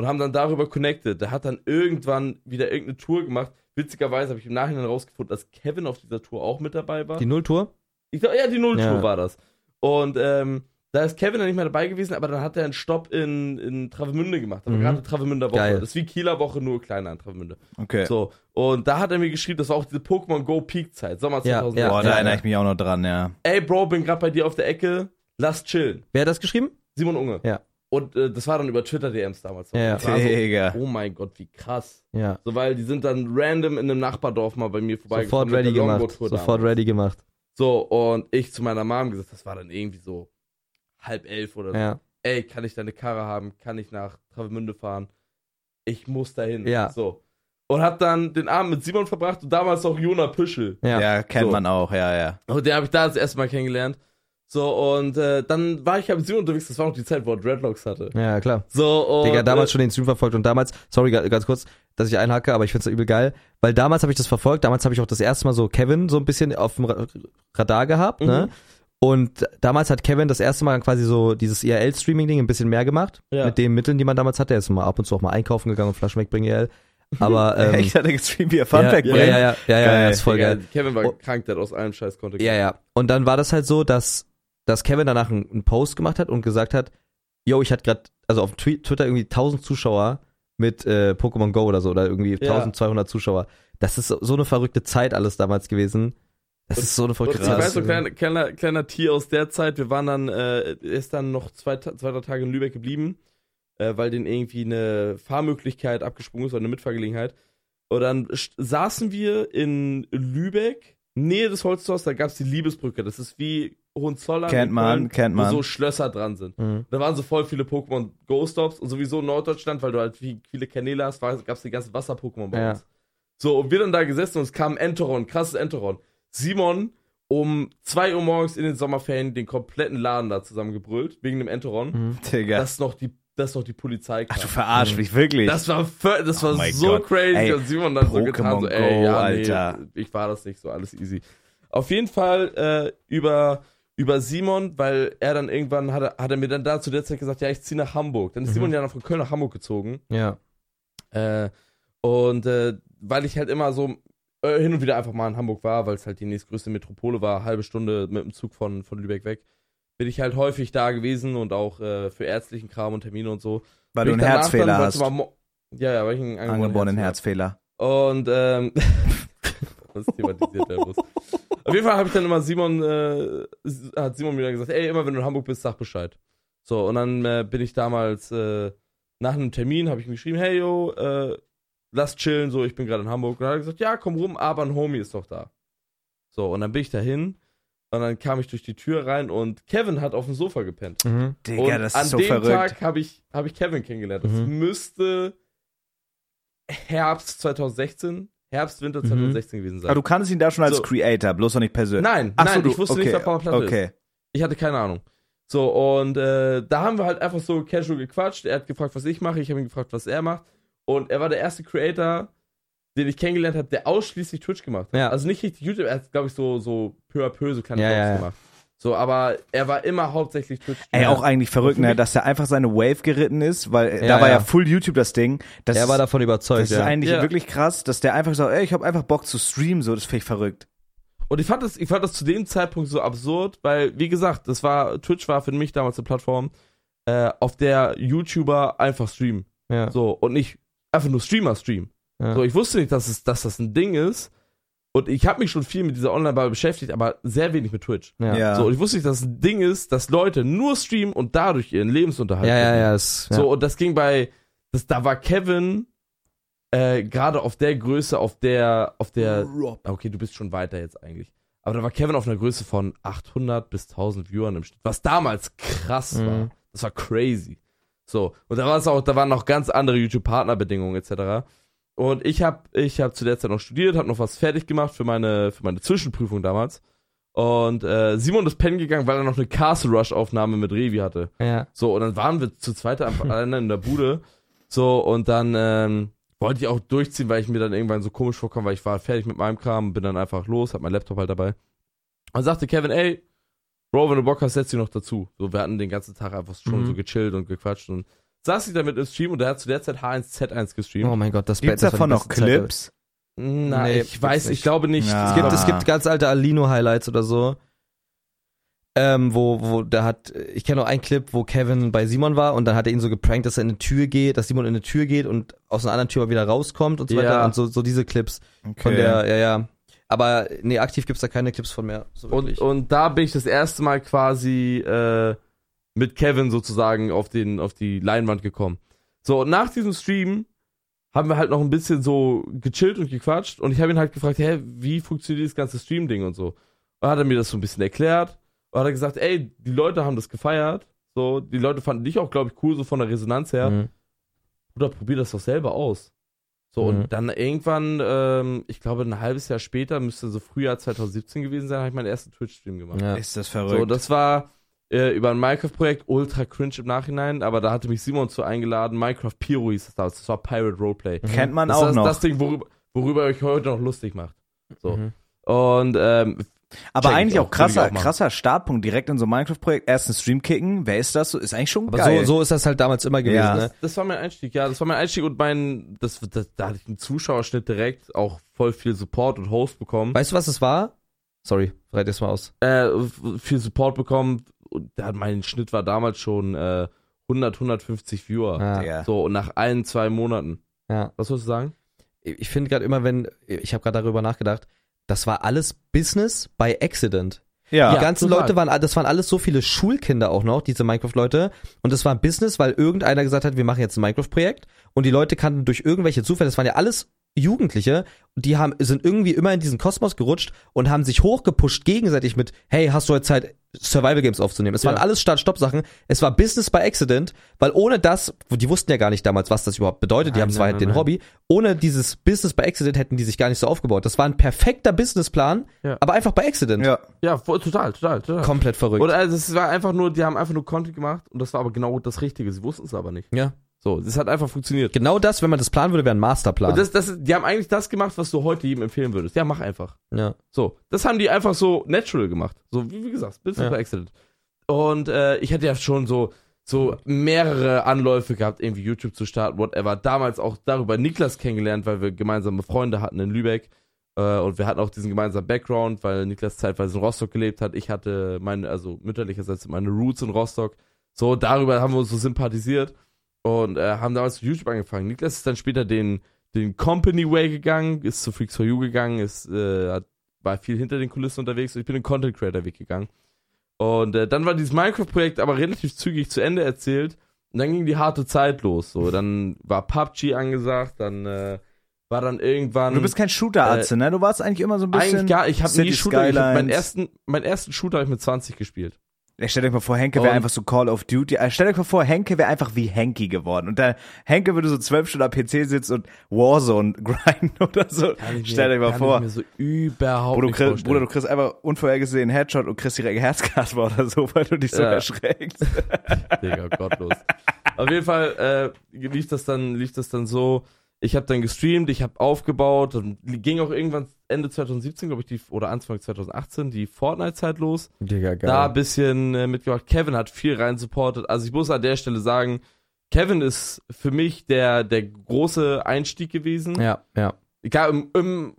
Und haben dann darüber connected. Der hat dann irgendwann wieder irgendeine Tour gemacht. Witzigerweise habe ich im Nachhinein rausgefunden, dass Kevin auf dieser Tour auch mit dabei war. Die Nulltour? Ich glaub, ja, die Nulltour Ja. war das. Und ähm, da ist Kevin dann nicht mehr dabei gewesen, aber dann hat er einen Stopp in, in Travemünde gemacht. Da war Mhm. gerade Travemünder Woche. Geil. Das ist wie Kieler Woche, nur kleiner an Travemünde. Okay. So. Und da hat er mir geschrieben, das war auch diese Pokémon Go Peak Zeit, Sommer Ja, 2000. ja. Boah, da erinnere ich mich auch noch dran, ja. Ey, Bro, bin gerade bei dir auf der Ecke, lass chillen. Wer hat das geschrieben? Simon Unge. Ja. Und äh, das war dann über Twitter-DMs damals. noch. Ja, war so, Digga. oh mein Gott, wie krass. Ja. So, weil die sind dann random in einem Nachbardorf mal bei mir vorbeigekommen. Sofort ready gemacht. Sofort damals. ready gemacht. So, und ich zu meiner Mom gesagt, das war dann irgendwie so halb elf oder so. Ja. Ey, kann ich deine Karre haben? Kann ich nach Travemünde fahren? Ich muss dahin. Ja. So. Und hab dann den Abend mit Simon verbracht und damals auch Jona Püschel. Ja. Ja, kennt So. man auch, ja, ja. Und den habe ich da das erste Mal kennengelernt. So, und äh, dann war ich ja mit Simon unterwegs, das war noch die Zeit, wo er Dreadlocks hatte. Ja, klar. So, und, Digga, damals äh, schon den Stream verfolgt und damals, sorry, ga- ganz kurz, dass ich einhacke, aber ich find's übel geil, weil damals habe ich das verfolgt, damals habe ich auch das erste Mal so Kevin so ein bisschen auf dem Ra- Radar gehabt, ne? Mhm. Und damals hat Kevin das erste Mal quasi so dieses IRL-Streaming-Ding ein bisschen mehr gemacht. Ja. Mit den Mitteln, die man damals hatte. Er ist mal ab und zu auch mal einkaufen gegangen und Flaschen wegbringen IRL. Aber, [laughs] ähm, Echt, hat er gestreamt, wie er Funfact ja, ja, ja, ja, ja, ja, Geil. ist voll geil. Kevin war Oh. krank, der hat aus allem Scheiß konnte. Ja, ja. Und dann war das halt so, dass, dass Kevin danach einen, Post gemacht hat und gesagt hat, yo, ich hatte gerade, also auf Twi- Twitter irgendwie 1000 Zuschauer mit äh, Pokémon Go oder so, oder irgendwie Ja. 1200 Zuschauer. Das ist so, eine verrückte Zeit alles damals gewesen. Das ist so eine verrückte ich weiß Zeit. so, kleiner, kleiner, kleiner Tier aus der Zeit, wir waren dann, äh, ist dann noch zwei, zwei drei Tage in Lübeck geblieben, äh, weil den irgendwie eine Fahrmöglichkeit abgesprungen ist oder eine Mitfahrgelegenheit. Und dann saßen wir in Lübeck, Nähe des Holztors, da gab's die Liebesbrücke. Das ist wie Hohenzollern. Kennt man, Köln, kennt Wo man. so Schlösser dran sind. Mhm. Da waren so voll viele Pokémon Go-Stops und sowieso in Norddeutschland, weil du halt wie viele Kanäle hast, gab es die ganzen Wasser-Pokémon bei Ja. uns. So, und wir dann da gesessen und es kam Enteron, krasses Enteron. Simon um 2 Uhr morgens in den Sommerferien den kompletten Laden da zusammengebrüllt, wegen dem Enteron. Mhm. Digga. Dass noch die, dass noch die Polizei kam. Ach, du verarsch mich, wirklich. das war, das war Oh so Gott. crazy Ey, und Simon dann so getan, so, ey, Go, ja, Alter. nee, ich war das nicht so, alles easy. Auf jeden Fall äh, über, über Simon, weil er dann irgendwann, hat er, hat er mir dann da zu der Zeit gesagt, ja, ich ziehe nach Hamburg. Dann ist Mhm. Simon ja noch von Köln nach Hamburg gezogen. Ja. Äh, und äh, weil ich halt immer so äh, hin und wieder einfach mal in Hamburg war, weil es halt die nächstgrößte Metropole war, halbe Stunde mit dem Zug von, von Lübeck weg, bin ich halt häufig da gewesen und auch äh, für ärztlichen Kram und Termine und so. weil du Bin einen ich danach Herzfehler dann, hast. Ja, ja, weil ich einen angeborenen, Angeborenen Herzfehler Herzfehler. und ähm, [laughs] das thematisiert der Bus. Auf jeden Fall habe ich dann immer Simon, äh, hat Simon mir dann gesagt, ey, immer wenn du in Hamburg bist, sag Bescheid. So, und dann äh, bin ich damals äh, nach einem Termin, habe ich ihm geschrieben, hey yo, äh, lass chillen, so, ich bin gerade in Hamburg. Und dann hat er gesagt, ja, komm rum, aber ein Homie ist doch da. So, und dann bin ich dahin und dann kam ich durch die Tür rein und Kevin hat auf dem Sofa gepennt. Mhm. Digga, und das an ist so dem verrückt. Tag habe ich, hab ich Kevin kennengelernt. Das Mhm. müsste Herbst 2016, Herbst, Winter Mhm. 2016 gewesen sein. Aber du kannst ihn da schon als So. Creator, bloß noch nicht persönlich. nein, Ach so, nein, du- ich wusste okay, nicht, wer Paul Platte ist. Okay. Ich hatte keine Ahnung. So, und äh, da haben wir halt einfach so casual gequatscht. Er hat gefragt, was ich mache. Ich habe ihn gefragt, was er macht. Und er war der erste Creator, den ich kennengelernt habe, der ausschließlich Twitch gemacht hat. Ja. Also nicht richtig YouTube, er hat, glaube ich, so, so peu à peu so kleine Ja, Vlogs ja, ja. So, aber er war immer hauptsächlich Twitch. Ey, auch eigentlich verrückt, ne, dass er einfach seine Wave geritten ist, weil Ja, da war ja. ja. full YouTube das Ding. Das Er war ist, davon überzeugt, das ist ja. eigentlich Ja. wirklich krass, dass der einfach sagt, ey, ich habe einfach Bock zu streamen, so, das finde ich verrückt. Und ich fand das, ich fand das zu dem Zeitpunkt so absurd, weil, wie gesagt, das war, Twitch war für mich damals eine Plattform, äh, auf der YouTuber einfach streamen. ja. So, und nicht einfach nur Streamer streamen. Ja. So, ich wusste nicht, dass, es, dass das ein Ding ist. Und ich habe mich schon viel mit dieser Online-Bubble beschäftigt, aber sehr wenig mit Twitch. Ja. Ja. So, und ich wusste nicht, dass es ein Ding ist, dass Leute nur streamen und dadurch ihren Lebensunterhalt ja, ja, verdienen. ja, das, ja. So, und das ging bei, das, da war Kevin äh, gerade auf der Größe, auf der, auf der, okay, du bist schon weiter jetzt eigentlich. Aber da war Kevin auf einer Größe von 800 bis 1000 Viewern im Schnitt, was damals krass Mhm. war. Das war crazy. So, und da war es auch, da waren noch ganz andere YouTube-Partnerbedingungen etc. Und ich habe ich hab zu der Zeit noch studiert, habe noch was fertig gemacht für meine, für meine Zwischenprüfung damals. Und äh, Simon ist pennen gegangen, weil er noch eine Castle Rush Aufnahme mit Revi hatte. ja. So, und dann waren wir zu zweit einfach [laughs] alleine in der Bude. So, und dann ähm, wollte ich auch durchziehen, weil ich mir dann irgendwann so komisch vorkam, weil ich war fertig mit meinem Kram, bin dann einfach los, hab mein Laptop halt dabei. Und sagte Kevin, ey, Bro, wenn du Bock hast, setz dich noch dazu. So, wir hatten den ganzen Tag einfach schon Mhm. so gechillt und gequatscht und saß ich damit im Stream und der hat zu der Zeit H1Z1 gestreamt. Oh mein Gott, das Gibt's davon noch beste Zeit. Clips? Na, Nee, ich weiß, gibt's ich glaube nicht. Ja. Es gibt, es gibt ganz alte Alino-Highlights oder so. Ähm, wo, wo, da hat, ich kenne noch einen Clip, wo Kevin bei Simon war und dann hat er ihn so geprankt, dass er in eine Tür geht, dass Simon in eine Tür geht und aus einer anderen Tür mal wieder rauskommt und so Ja. weiter und so, so diese Clips Okay. von der, ja, ja. Aber nee, aktiv gibt's da keine Clips von mehr. So Und, und da bin ich das erste Mal quasi äh, mit Kevin sozusagen auf, den, auf die Leinwand gekommen. So, und nach diesem Stream haben wir halt noch ein bisschen so gechillt und gequatscht und ich habe ihn halt gefragt, hä, wie funktioniert das ganze Stream-Ding und so. Und dann hat er mir das so ein bisschen erklärt und hat er gesagt, ey, die Leute haben das gefeiert, so, die Leute fanden dich auch, glaube ich, cool, so von der Resonanz her. Mhm. Bruder, probier das doch selber aus. So, Mhm. und dann irgendwann, ähm, ich glaube, ein halbes Jahr später, müsste so Frühjahr 2017 gewesen sein, habe ich meinen ersten Twitch-Stream gemacht. Ja. Ist das So, verrückt. das war äh, über ein Minecraft-Projekt, ultra cringe im Nachhinein, aber da hatte mich Simon zu eingeladen. Minecraft Pyro hieß das damals. Das war Pirate Roleplay. Kennt man das auch ist noch. das Ding, worüber, worüber ihr euch heute noch lustig macht. So. Mhm. Und ähm, Aber eigentlich auch, auch krasser, auch krasser Startpunkt direkt in so ein Minecraft-Projekt. Erst ein Stream kicken. Wer ist das? Ist eigentlich schon Aber geil. so, so ist das halt damals immer gewesen, Ja. ne? das, das war mein Einstieg, ja. Das war mein Einstieg und mein, das, das, da hatte ich einen Zuschauerschnitt direkt, auch voll viel Support und Host bekommen. Weißt du, was es war? Sorry, reit jetzt mal aus. Äh, viel Support bekommen. Und mein Schnitt war damals schon äh, 100, 150 Viewer. Ja. So, und nach ein, zwei Monaten. Ja. Was sollst du sagen? Ich finde gerade immer, wenn, ich habe gerade darüber nachgedacht, das war alles Business by accident. Ja. Die ganzen total. Leute waren, das waren alles so viele Schulkinder auch noch, diese Minecraft-Leute. Und das war ein Business, weil irgendeiner gesagt hat, wir machen jetzt ein Minecraft-Projekt. Und die Leute kannten durch irgendwelche Zufälle, das waren ja alles Jugendliche, die haben, sind irgendwie immer in diesen Kosmos gerutscht und haben sich hochgepusht gegenseitig mit, hey, hast du heute Zeit, Survival Games aufzunehmen? Es waren Ja. alles Start-Stopp-Sachen. Es war Business by Accident, weil ohne das, die wussten ja gar nicht damals, was das überhaupt bedeutet. die Nein, haben zwar halt den nein, Hobby. Ohne dieses Business by Accident hätten die sich gar nicht so aufgebaut. Das war ein perfekter Businessplan, Ja. aber einfach by Accident. ja. Ja, total, total, total. Komplett verrückt. Oder also es war einfach nur, die haben einfach nur Content gemacht und das war aber genau das Richtige. Sie wussten es aber nicht. ja. So, es hat einfach funktioniert. Genau das, wenn man das planen würde, wäre ein Masterplan. Und das, das, die haben eigentlich das gemacht, was du heute jedem empfehlen würdest. Ja, mach einfach. ja. So, das haben die einfach so natural gemacht. So, wie, wie gesagt, Business Ja. by Accident. Und äh, ich hatte ja schon so, so mehrere Anläufe gehabt, irgendwie YouTube zu starten, whatever. Damals auch darüber Niklas kennengelernt, weil wir gemeinsame Freunde hatten in Lübeck. Äh, und wir hatten auch diesen gemeinsamen Background, weil Niklas zeitweise in Rostock gelebt hat. Ich hatte meine, also mütterlicherseits meine Roots in Rostock. So, darüber haben wir uns so sympathisiert und äh, haben damals mit YouTube angefangen. Niklas ist dann später den, den Company Way gegangen, ist zu Freaks for You gegangen, ist, äh, hat, war viel hinter den Kulissen unterwegs und ich bin den Content Creator Weg gegangen. Und äh, dann war dieses Minecraft-Projekt aber relativ zügig zu Ende erzählt und dann ging die harte Zeit los. So, dann war PUBG angesagt, dann äh, war dann irgendwann. Du bist kein Shooter-Arzt, ne? Du warst eigentlich immer so ein bisschen. eigentlich gar, ich habe nie Shooter, ich hab meinen ersten, meinen ersten Shooter habe ich mit 20 gespielt. Stell dir mal vor, Henke wäre einfach so Call of Duty. Äh, Stell dir mal vor, Henke wäre einfach wie Henky geworden. Und der Henke würde so zwölf Stunden am PC sitzen und Warzone [laughs] grinden oder so. Mir- Stell dir mal kann vor. Ich mir so überhaupt Bruder du, nicht kriegst, vorstellen. Bruder, du kriegst einfach unvorhergesehen Headshot und kriegst direkt Herzkasper oder so, weil du dich so Ja. erschreckst. [laughs] Digga, gottlos. Auf jeden Fall äh, lief das dann, lief das dann so. Ich habe dann gestreamt, ich habe aufgebaut und ging auch irgendwann Ende 2017, glaube ich, die, oder Anfang 2018 die Fortnite-Zeit los. Digga, geil. Da ein bisschen äh, mitgemacht. Kevin hat viel rein supportet. Also ich muss an der Stelle sagen, Kevin ist für mich der, der große Einstieg gewesen. ja, ja, Egal, im, im,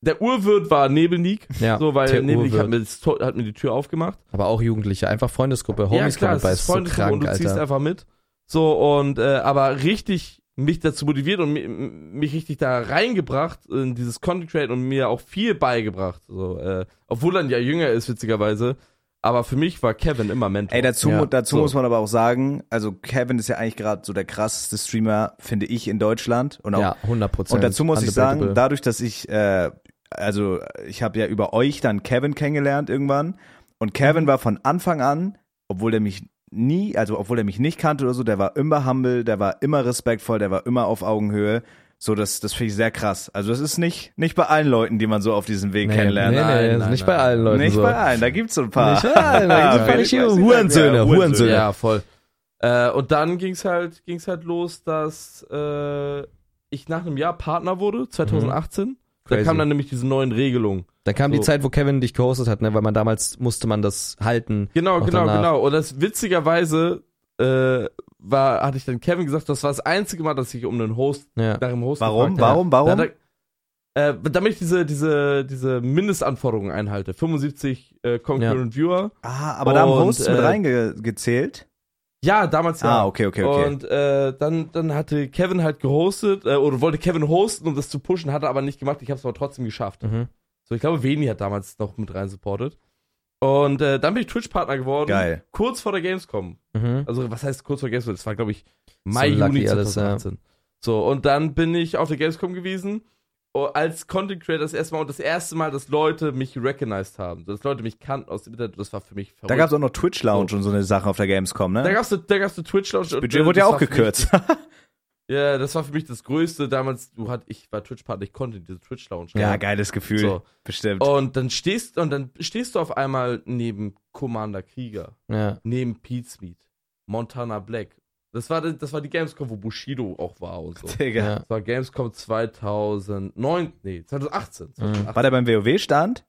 der Urwirt war Nebelnik, ja. so, weil Nebelnik hat mir, das hat mir die Tür aufgemacht. Aber auch Jugendliche, einfach Freundesgruppe, Homies ja, klar, dabei, ist ist so Freundesgruppe krank, und du ziehst Alter. einfach mit. So, und, äh, aber richtig mich dazu motiviert und mi- mich richtig da reingebracht in dieses Content Create und mir auch viel beigebracht. So, äh, obwohl er ja jünger ist, witzigerweise. Aber für mich war Kevin immer Mentor. Ey, dazu, Ja, dazu so. muss man aber auch sagen, also Kevin ist ja eigentlich gerade so der krasseste Streamer, finde ich, in Deutschland. Und auch Ja, 100 Prozent. Und dazu muss ich sagen, dadurch, dass ich, äh, also ich habe ja über euch dann Kevin kennengelernt irgendwann. Und Kevin war von Anfang an, obwohl er mich nie, also obwohl er mich nicht kannte oder so, der war immer humble, der war immer respektvoll, der war immer auf Augenhöhe. So, das, das finde ich sehr krass. Also das ist nicht, nicht bei allen Leuten, die man so auf diesem Weg nee, kennenlernt. Nee, nee, Nein, ist nein, nicht nein. bei allen Leuten nicht so. bei allen, da gibt's so ein paar. Nicht bei allen, da gibt's ein paar richtige Hurensöhne, Hurensöhne. Ja, voll. Äh, und dann ging's halt, ging's halt los, dass äh, ich nach einem Jahr Partner wurde, 2018. Da Crazy. kamen dann nämlich diese neuen Regelungen. Dann kam die So. Zeit, wo Kevin dich gehostet hat, ne, weil man damals musste man das halten. Genau, genau, danach. genau. Und das witzigerweise äh, war, hatte ich dann Kevin gesagt, das war das einzige Mal, dass ich um einen Host, Ja. nach einem Host Warum? gefragt Warum? Warum? Da er- Äh, damit ich diese, diese, diese Mindestanforderungen einhalte. 75 äh, Concurrent Viewer. Ah, aber da haben Und, Hosts mit äh, reingezählt? Ja, damals ja. Ah, okay, okay, okay. Und äh, dann, dann hatte Kevin halt gehostet, äh, oder wollte Kevin hosten, um das zu pushen, hat er aber nicht gemacht. Ich habe es aber trotzdem geschafft. Mhm. So, ich glaube, Veni hat damals noch mit rein supportet. Und äh, dann bin ich Twitch-Partner geworden. Geil. Kurz vor der Gamescom. Mhm. Also, was heißt kurz vor Gamescom? Das war, glaube ich, Mai, So Juni alles, ja. 2018. So, und dann bin ich auf der Gamescom gewesen. Oh, Als Content Creator das erste Mal und das erste Mal, dass Leute mich recognized haben. Dass Leute mich kannten aus dem Internet. Das war für mich verrückt. Da gab's auch noch Twitch Lounge und so eine Sache auf der Gamescom, ne? da gab's eine, da gab's eine Twitch-Lounge. und, Budget äh, wurde ja das auch [laughs] gekürzt. Ja, das war für mich das Größte. Damals, du hat, ich war Twitch-Partner, ich konnte diese Twitch-Lounge. Ja, geiles Gefühl. So. Bestimmt. Und dann stehst und dann stehst du auf einmal neben Commander Krieger, Ja. neben Pete Smith, Montana Black. Das war, das war die Gamescom, wo Bushido auch war und so. Digga. Das war Gamescom 2009, nee, 2018. 2018. War der beim WoW-Stand?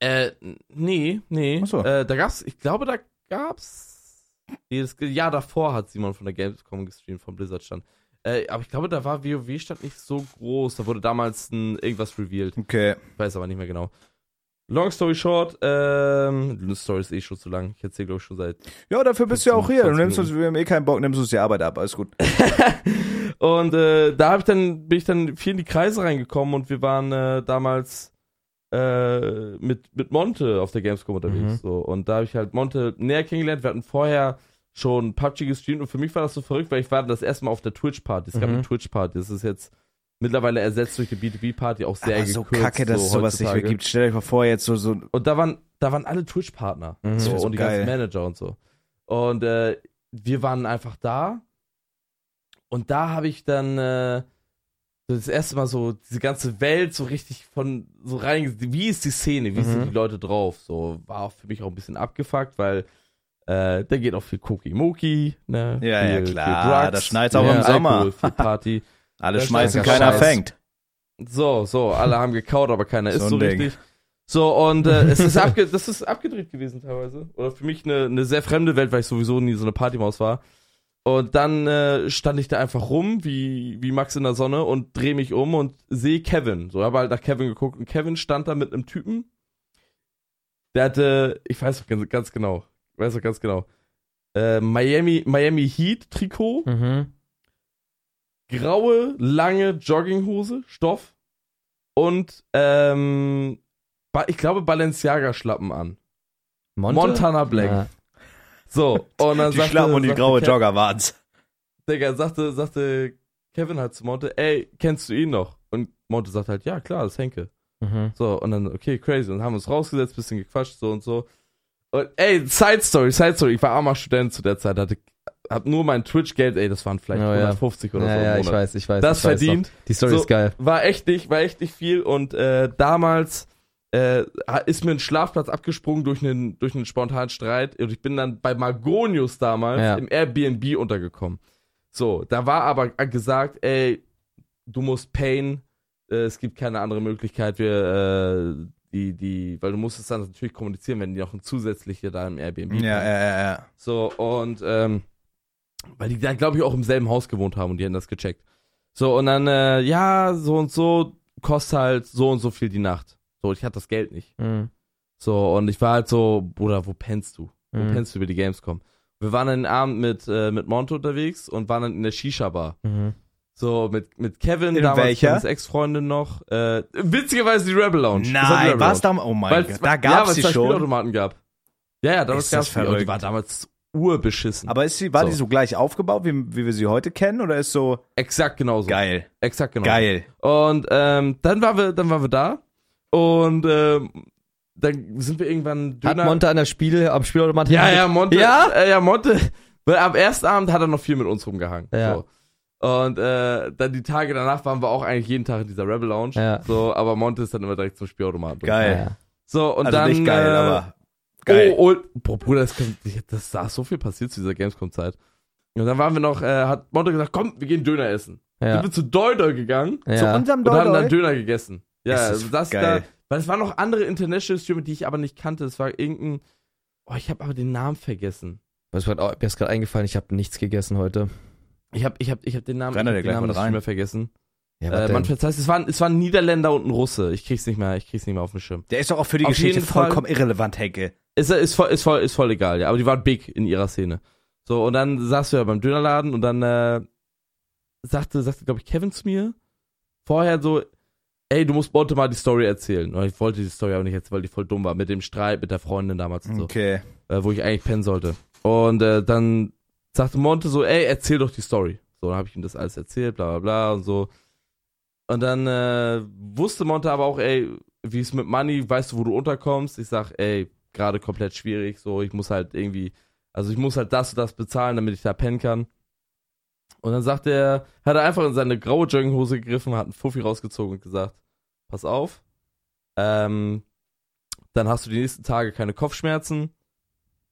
Äh, nee, nee. Ach so. Äh, da gab's, ich glaube, da gab's. Nee, das Jahr davor hat Simon von der Gamescom gestreamt, vom Blizzard stand. Äh, aber ich glaube, da war WoW-Stand nicht so groß. Da wurde damals ein, irgendwas revealed. Okay. Ich weiß aber nicht mehr genau. Long story short, ähm, die Story ist eh schon zu lang. Ich erzähle, glaube ich, schon seit. Ja, dafür bist du ja auch hier. Du 20 nimmst uns, wir haben eh keinen Bock, nimmst uns die Arbeit ab. Alles gut. [laughs] und äh, da hab ich dann, bin ich dann viel in die Kreise reingekommen und wir waren äh, damals äh, mit, mit Monte auf der Gamescom unterwegs. Mhm. So. Und da habe ich halt Monte näher kennengelernt. Wir hatten vorher schon PUBG gestreamt und für mich war das so verrückt, weil ich war das erste Mal auf der Twitch-Party. Es gab Mhm. eine Twitch-Party. Das ist jetzt mittlerweile ersetzt durch die B2B-Party, auch sehr Aber so gekürzt, kacke, dass es sowas nicht mehr gibt. Stell dir mal vor, jetzt so, so Und da waren, da waren alle Twitch-Partner. Mhm. So, so und die geil. ganzen Manager und so. Und äh, wir waren einfach da. Und da habe ich dann äh, das erste Mal so diese ganze Welt so richtig von so rein. Wie ist die Szene? Wie Mhm. sind die Leute drauf? So war auch für mich auch ein bisschen abgefuckt, weil äh, da geht auch viel Cookie Moki, ne? Ja, viel, ja, klar, da schneit's auch viel im Sommer. Alkohol, viel Party. [laughs] alle schmeißen, keiner Scheiß. fängt. So, so, alle haben gekaut, aber keiner ist So so ein Ding. richtig. So, und äh, es ist abge das ist abgedreht gewesen teilweise. Oder für mich eine, eine sehr fremde Welt, weil ich sowieso nie so eine Partymaus war. Und dann äh, stand ich da einfach rum, wie, wie Max in der Sonne, und drehe mich um und sehe Kevin. So, habe halt nach Kevin geguckt und Kevin stand da mit einem Typen. Der hatte, ich weiß noch ganz, ganz genau, ich weiß noch ganz genau, äh, Miami, Miami Heat Trikot, Mhm. Graue, lange Jogginghose, Stoff und ähm, ich glaube Balenciaga-Schlappen an. Monte? Montana Black. Ja. So, [laughs] und dann Die sagte, Schlappen und die graue Kev- Jogger waren's. Digga, sagte, sagte Kevin halt zu Monte, ey, kennst du ihn noch? Und Monte sagt halt, ja, klar, das ist Henke. Mhm. So, und dann, okay, crazy. Und dann haben wir uns rausgesetzt, bisschen gequatscht, so und so. Und ey, Side Story, Side Story. Ich war armer Student zu der Zeit, hatte, hab nur mein Twitch-Geld, ey, das waren vielleicht Oh, ja. 150 oder Ja, so. im ja, ich weiß, ich weiß. Das ich weiß verdient. Doch. Die Story So, ist geil. war echt nicht, war echt nicht viel und äh, damals äh, ist mir ein Schlafplatz abgesprungen durch einen durch einen spontanen Streit und ich bin dann bei Margonius damals Ja. im Airbnb untergekommen. So, da war aber gesagt, ey, du musst payen, äh, es gibt keine andere Möglichkeit, wir äh, die die, weil du musst es dann natürlich kommunizieren, wenn die noch ein zusätzliche da im Airbnb Ja, haben. ja, ja, ja. So, und ähm, weil die dann, glaube ich, auch im selben Haus gewohnt haben und die hätten das gecheckt. So, und dann, äh, ja, so und so, kostet halt so und so viel die Nacht. So, ich hatte das Geld nicht. Mhm. So, und ich war halt so, Bruder, wo pennst du? Wo Mhm. pennst du über die Gamescom? Wir waren dann den Abend mit, äh, mit Monte unterwegs und waren dann in der Shisha-Bar. Mhm. So, mit, mit Kevin, In damals? Kevins Ex-Freundin noch. Äh, witzigerweise die Rebel Lounge. War die Nein, Rebel was Lounge. da? Oh mein Gott, da ja, weil es die zwei schon. Spielautomaten gab. Ja, ja, damals das gab's die. Und die war damals urbeschissen. Aber ist sie, war die So. so gleich aufgebaut, wie, wie wir sie heute kennen, oder ist so Exakt genauso. geil? Exakt genau. Geil. Und ähm, dann waren wir, dann waren wir da und ähm, dann sind wir irgendwann Hat Döner. Monte an der Spiel, am Spielautomat ja, ja, Monte. Ja? Äh, ja, Monte. Weil am ersten Abend hat er noch viel mit uns rumgehangen. Ja. So. Und äh, dann die Tage danach waren wir auch eigentlich jeden Tag in dieser Rebel Lounge. Ja. So, aber Monte ist dann immer direkt zum Spielautomaten. Geil. Ja. So, und also dann. nicht geil, äh, aber geil. Oh, und, boah, Bruder, das, kommt, das da ist so viel passiert zu dieser Gamescom-Zeit. Und dann waren wir noch, äh, hat Monte gesagt, komm, wir gehen Döner essen. Ja. Sind wir zu Doidoi gegangen Zu Ja. unserem und haben dann Döner gegessen. Ja, Ist also das das da, geil. weil es waren noch andere International Streamer, die ich aber nicht kannte. Es war irgendein, oh, ich habe aber den Namen vergessen. Was mir mir ist gerade eingefallen, ich habe nichts gegessen heute. Ich habe ich hab, ich hab den Namen, ich hab den Namen mal des. Streamer vergessen. Ja, Äh, man verzeiht, es waren, es waren Niederländer und ein Russe. Ich krieg's nicht mehr, ich krieg's nicht mehr auf dem Schirm. Der ist doch auch für die Auf Geschichte jeden Fall- vollkommen irrelevant, Henke. Ist, ist, voll, ist, voll, ist voll egal, ja. Aber die waren big in ihrer Szene. So, und dann saß wir beim Dönerladen und dann äh, sagte, sagte glaube ich, Kevin zu mir vorher so, ey, du musst Monte mal die Story erzählen. Und ich wollte die Story aber nicht erzählen, weil die voll dumm war. Mit dem Streit mit der Freundin damals und so. Okay. Äh, wo ich eigentlich pennen sollte. Und äh, dann sagte Monte so, ey, erzähl doch die Story. So, dann habe ich ihm das alles erzählt, bla bla bla und so. Und dann äh, wusste Monte aber auch, ey, wie es mit Money, weißt du, wo du unterkommst? Ich sag, ey, gerade komplett schwierig, so, ich muss halt irgendwie, also ich muss halt das und das bezahlen, damit ich da pennen kann. Und dann sagt er, hat er einfach in seine graue Jogginghose gegriffen, hat einen Fuffi rausgezogen und gesagt, pass auf, ähm, dann hast du die nächsten Tage keine Kopfschmerzen,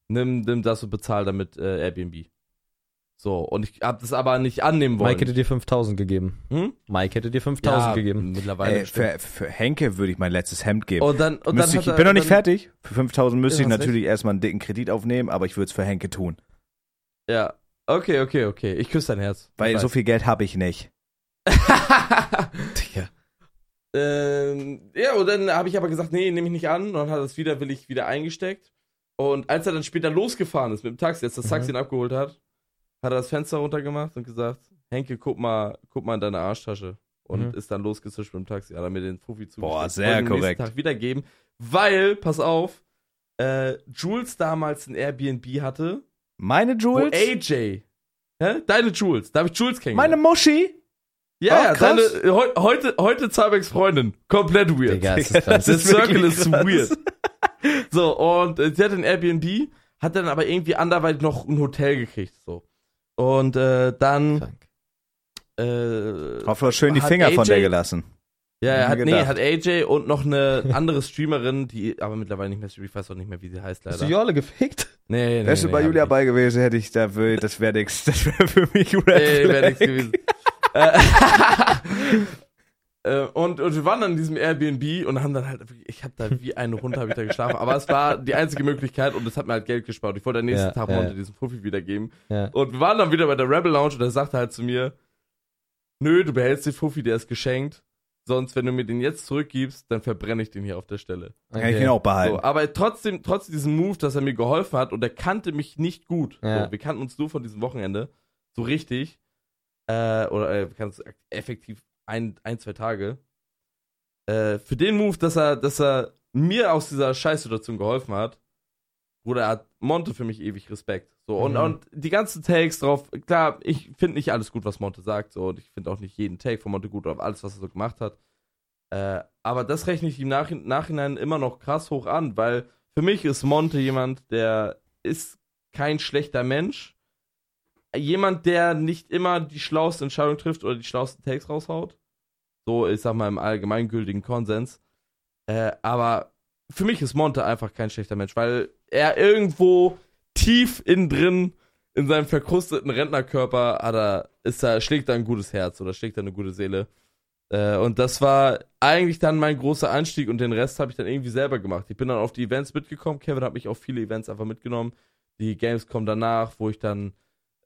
nimm, nimm das und bezahl damit äh, Airbnb. So, und ich hab das aber nicht annehmen wollen. Mike hätte dir 5000 gegeben. hm? Mike hätte dir 5000 ja, gegeben. Mittlerweile Ey, für, für Henke würde ich mein letztes Hemd geben. Und dann, und Müsste dann ich, ich bin er- noch nicht dann, fertig. Für 5000 müsste ich natürlich erstmal einen dicken Kredit aufnehmen, aber ich würde es für Henke tun. Ja, okay, okay, okay. Ich küsse dein Herz. Weil so viel Geld habe ich nicht. [laughs] Digga. ähm, ja, und dann habe ich aber gesagt, nee, nehme ich nicht an. Und dann hat er es wieder, will ich wieder eingesteckt. Und als er dann später losgefahren ist mit dem Taxi, als das Taxi ihn abgeholt hat, hat er das Fenster runtergemacht und gesagt, Henke, guck mal, guck mal in deine Arschtasche. Und Mhm. ist dann losgezischt mit dem Taxi. Hat er mir den Fuffi zugesteckt. Boah, sehr korrekt. Tag wiedergeben, weil, pass auf, äh, Jules damals ein Airbnb hatte, Meine wo Jules? AJ, hä? deine Jules, da habe ich Jules Meine kennengelernt. Muschi? Ja, Oh, ja, krass. deine, heu, heute, heute Zabeks Freundin. Komplett weird. Digga, [laughs] ist das krass. Der ist Circle ist weird. So, und äh, sie hat ein Airbnb, hat dann aber irgendwie anderweitig noch ein Hotel gekriegt, so. Und äh, dann, äh, Hoffentlich schön die Finger von AJ der gelassen. ja, er hat, nee, hat AJ und noch eine andere Streamerin, die aber mittlerweile nicht mehr streamt, ich weiß auch nicht mehr, wie sie heißt, Hast leider. du Jolle gefickt? Nee, nee, Wärst du nee, bei Julia bei gewesen, hätte ich, da das wäre nix. [laughs] Das wäre für mich Red. Nee, wäre nichts Flag. gewesen. [laughs] [laughs] Äh, und, und wir waren dann in diesem Airbnb und haben dann halt, ich habe da wie ein Hund hab ich da geschlafen, aber es war die einzige Möglichkeit und es hat mir halt Geld gespart. Ich wollte am nächsten Ja, Tag ja. Diesen Fuffi wiedergeben. Ja. Und wir waren dann wieder bei der Rebel Lounge und er sagte halt zu mir, nö, du behältst den Fuffi, der ist geschenkt. Sonst, wenn du mir den jetzt zurückgibst, dann verbrenne ich den hier auf der Stelle. Kann ich ihn auch behalten. So, aber trotzdem, trotz diesem Move, dass er mir geholfen hat und er kannte mich nicht gut. Ja. So, wir kannten uns nur von diesem Wochenende. So richtig. Äh, oder äh, wir kannten uns effektiv ein, ein zwei Tage. Äh, für den Move, dass er, dass er mir aus dieser Scheißsituation geholfen hat, Bruder, er hat Monte für mich ewig Respekt. So, und, Mhm. und die ganzen Takes drauf, klar, ich finde nicht alles gut, was Monte sagt, so, und ich finde auch nicht jeden Take von Monte gut oder alles, was er so gemacht hat. Äh, aber das rechne ich im Nach Nachhinein immer noch krass hoch an, weil für mich ist Monte jemand, der ist kein schlechter Mensch. Jemand, der nicht immer die schlauste Entscheidung trifft oder die schlauesten Takes raushaut. So, ich sag mal, im allgemeingültigen Konsens. Äh, aber für mich ist Monte einfach kein schlechter Mensch, weil er irgendwo tief innen drin in seinem verkrusteten Rentnerkörper hat er, ist er, schlägt er ein gutes Herz oder schlägt er eine gute Seele. Äh, und das war eigentlich dann mein großer Einstieg und den Rest habe ich dann irgendwie selber gemacht. Ich bin dann auf die Events mitgekommen. Kevin hat mich auf viele Events einfach mitgenommen. Die Games kommen danach, wo ich dann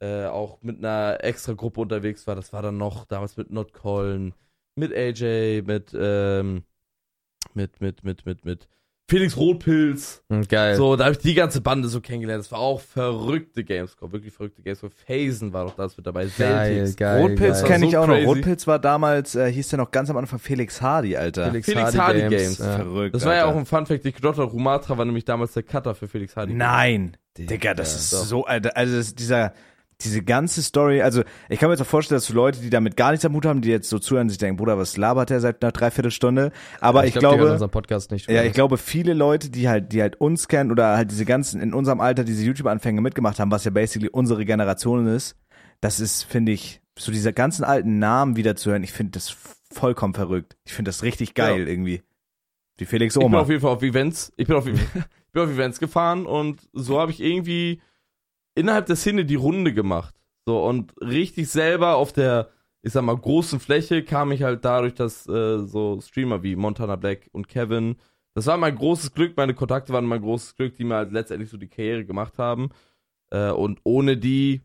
äh, auch mit einer extra Gruppe unterwegs war. Das war dann noch damals mit Not Colin, mit AJ, mit, ähm, mit, mit, mit, mit, mit Felix Rotpilz. Hm, Geil. So, da habe ich die ganze Bande so kennengelernt. Das war auch verrückte Gamescom, wirklich verrückte Gamescom. Phasen war doch das mit dabei. Geil, Celtics. geil. Rotpilz kenne ich So auch noch. crazy. Rotpilz war damals, äh, hieß der noch ganz am Anfang Felix Hardy, Alter. Felix, Felix Hardy Games. Ja. Verrückt. Das war ja Alter. auch ein Funfact. Ich glaube, Rumatra war nämlich damals der Cutter für Felix Hardy. Nein. Digga, das ist doch. so, Alter, also das, dieser, diese ganze Story, also ich kann mir jetzt auch vorstellen, dass so Leute, die damit gar nichts am Hut haben, die jetzt so zuhören, sich denken, Bruder, was labert der seit einer Dreiviertelstunde? Aber ich, glaub, die hören glaube, unseren Podcast nicht. ja, ich glaube, viele Leute, die halt, die halt uns kennen oder halt diese ganzen, in unserem Alter diese YouTube-Anfänge mitgemacht haben, was ja basically unsere Generation ist, das ist, finde ich, so diese ganzen alten Namen wieder zu hören, ich finde das vollkommen verrückt. Ich finde das richtig geil Ja. irgendwie. Die Felix Ich bin Oma. auf jeden Fall auf Events. Ich bin auf, [laughs] ich bin auf Events gefahren und so habe ich irgendwie innerhalb der Szene die Runde gemacht. So und richtig selber auf der, ich sag mal, großen Fläche kam ich halt dadurch, dass äh, so Streamer wie Montana Black und Kevin, das war mein großes Glück, meine Kontakte waren mein großes Glück, die mir halt letztendlich so die Karriere gemacht haben. Äh, und ohne die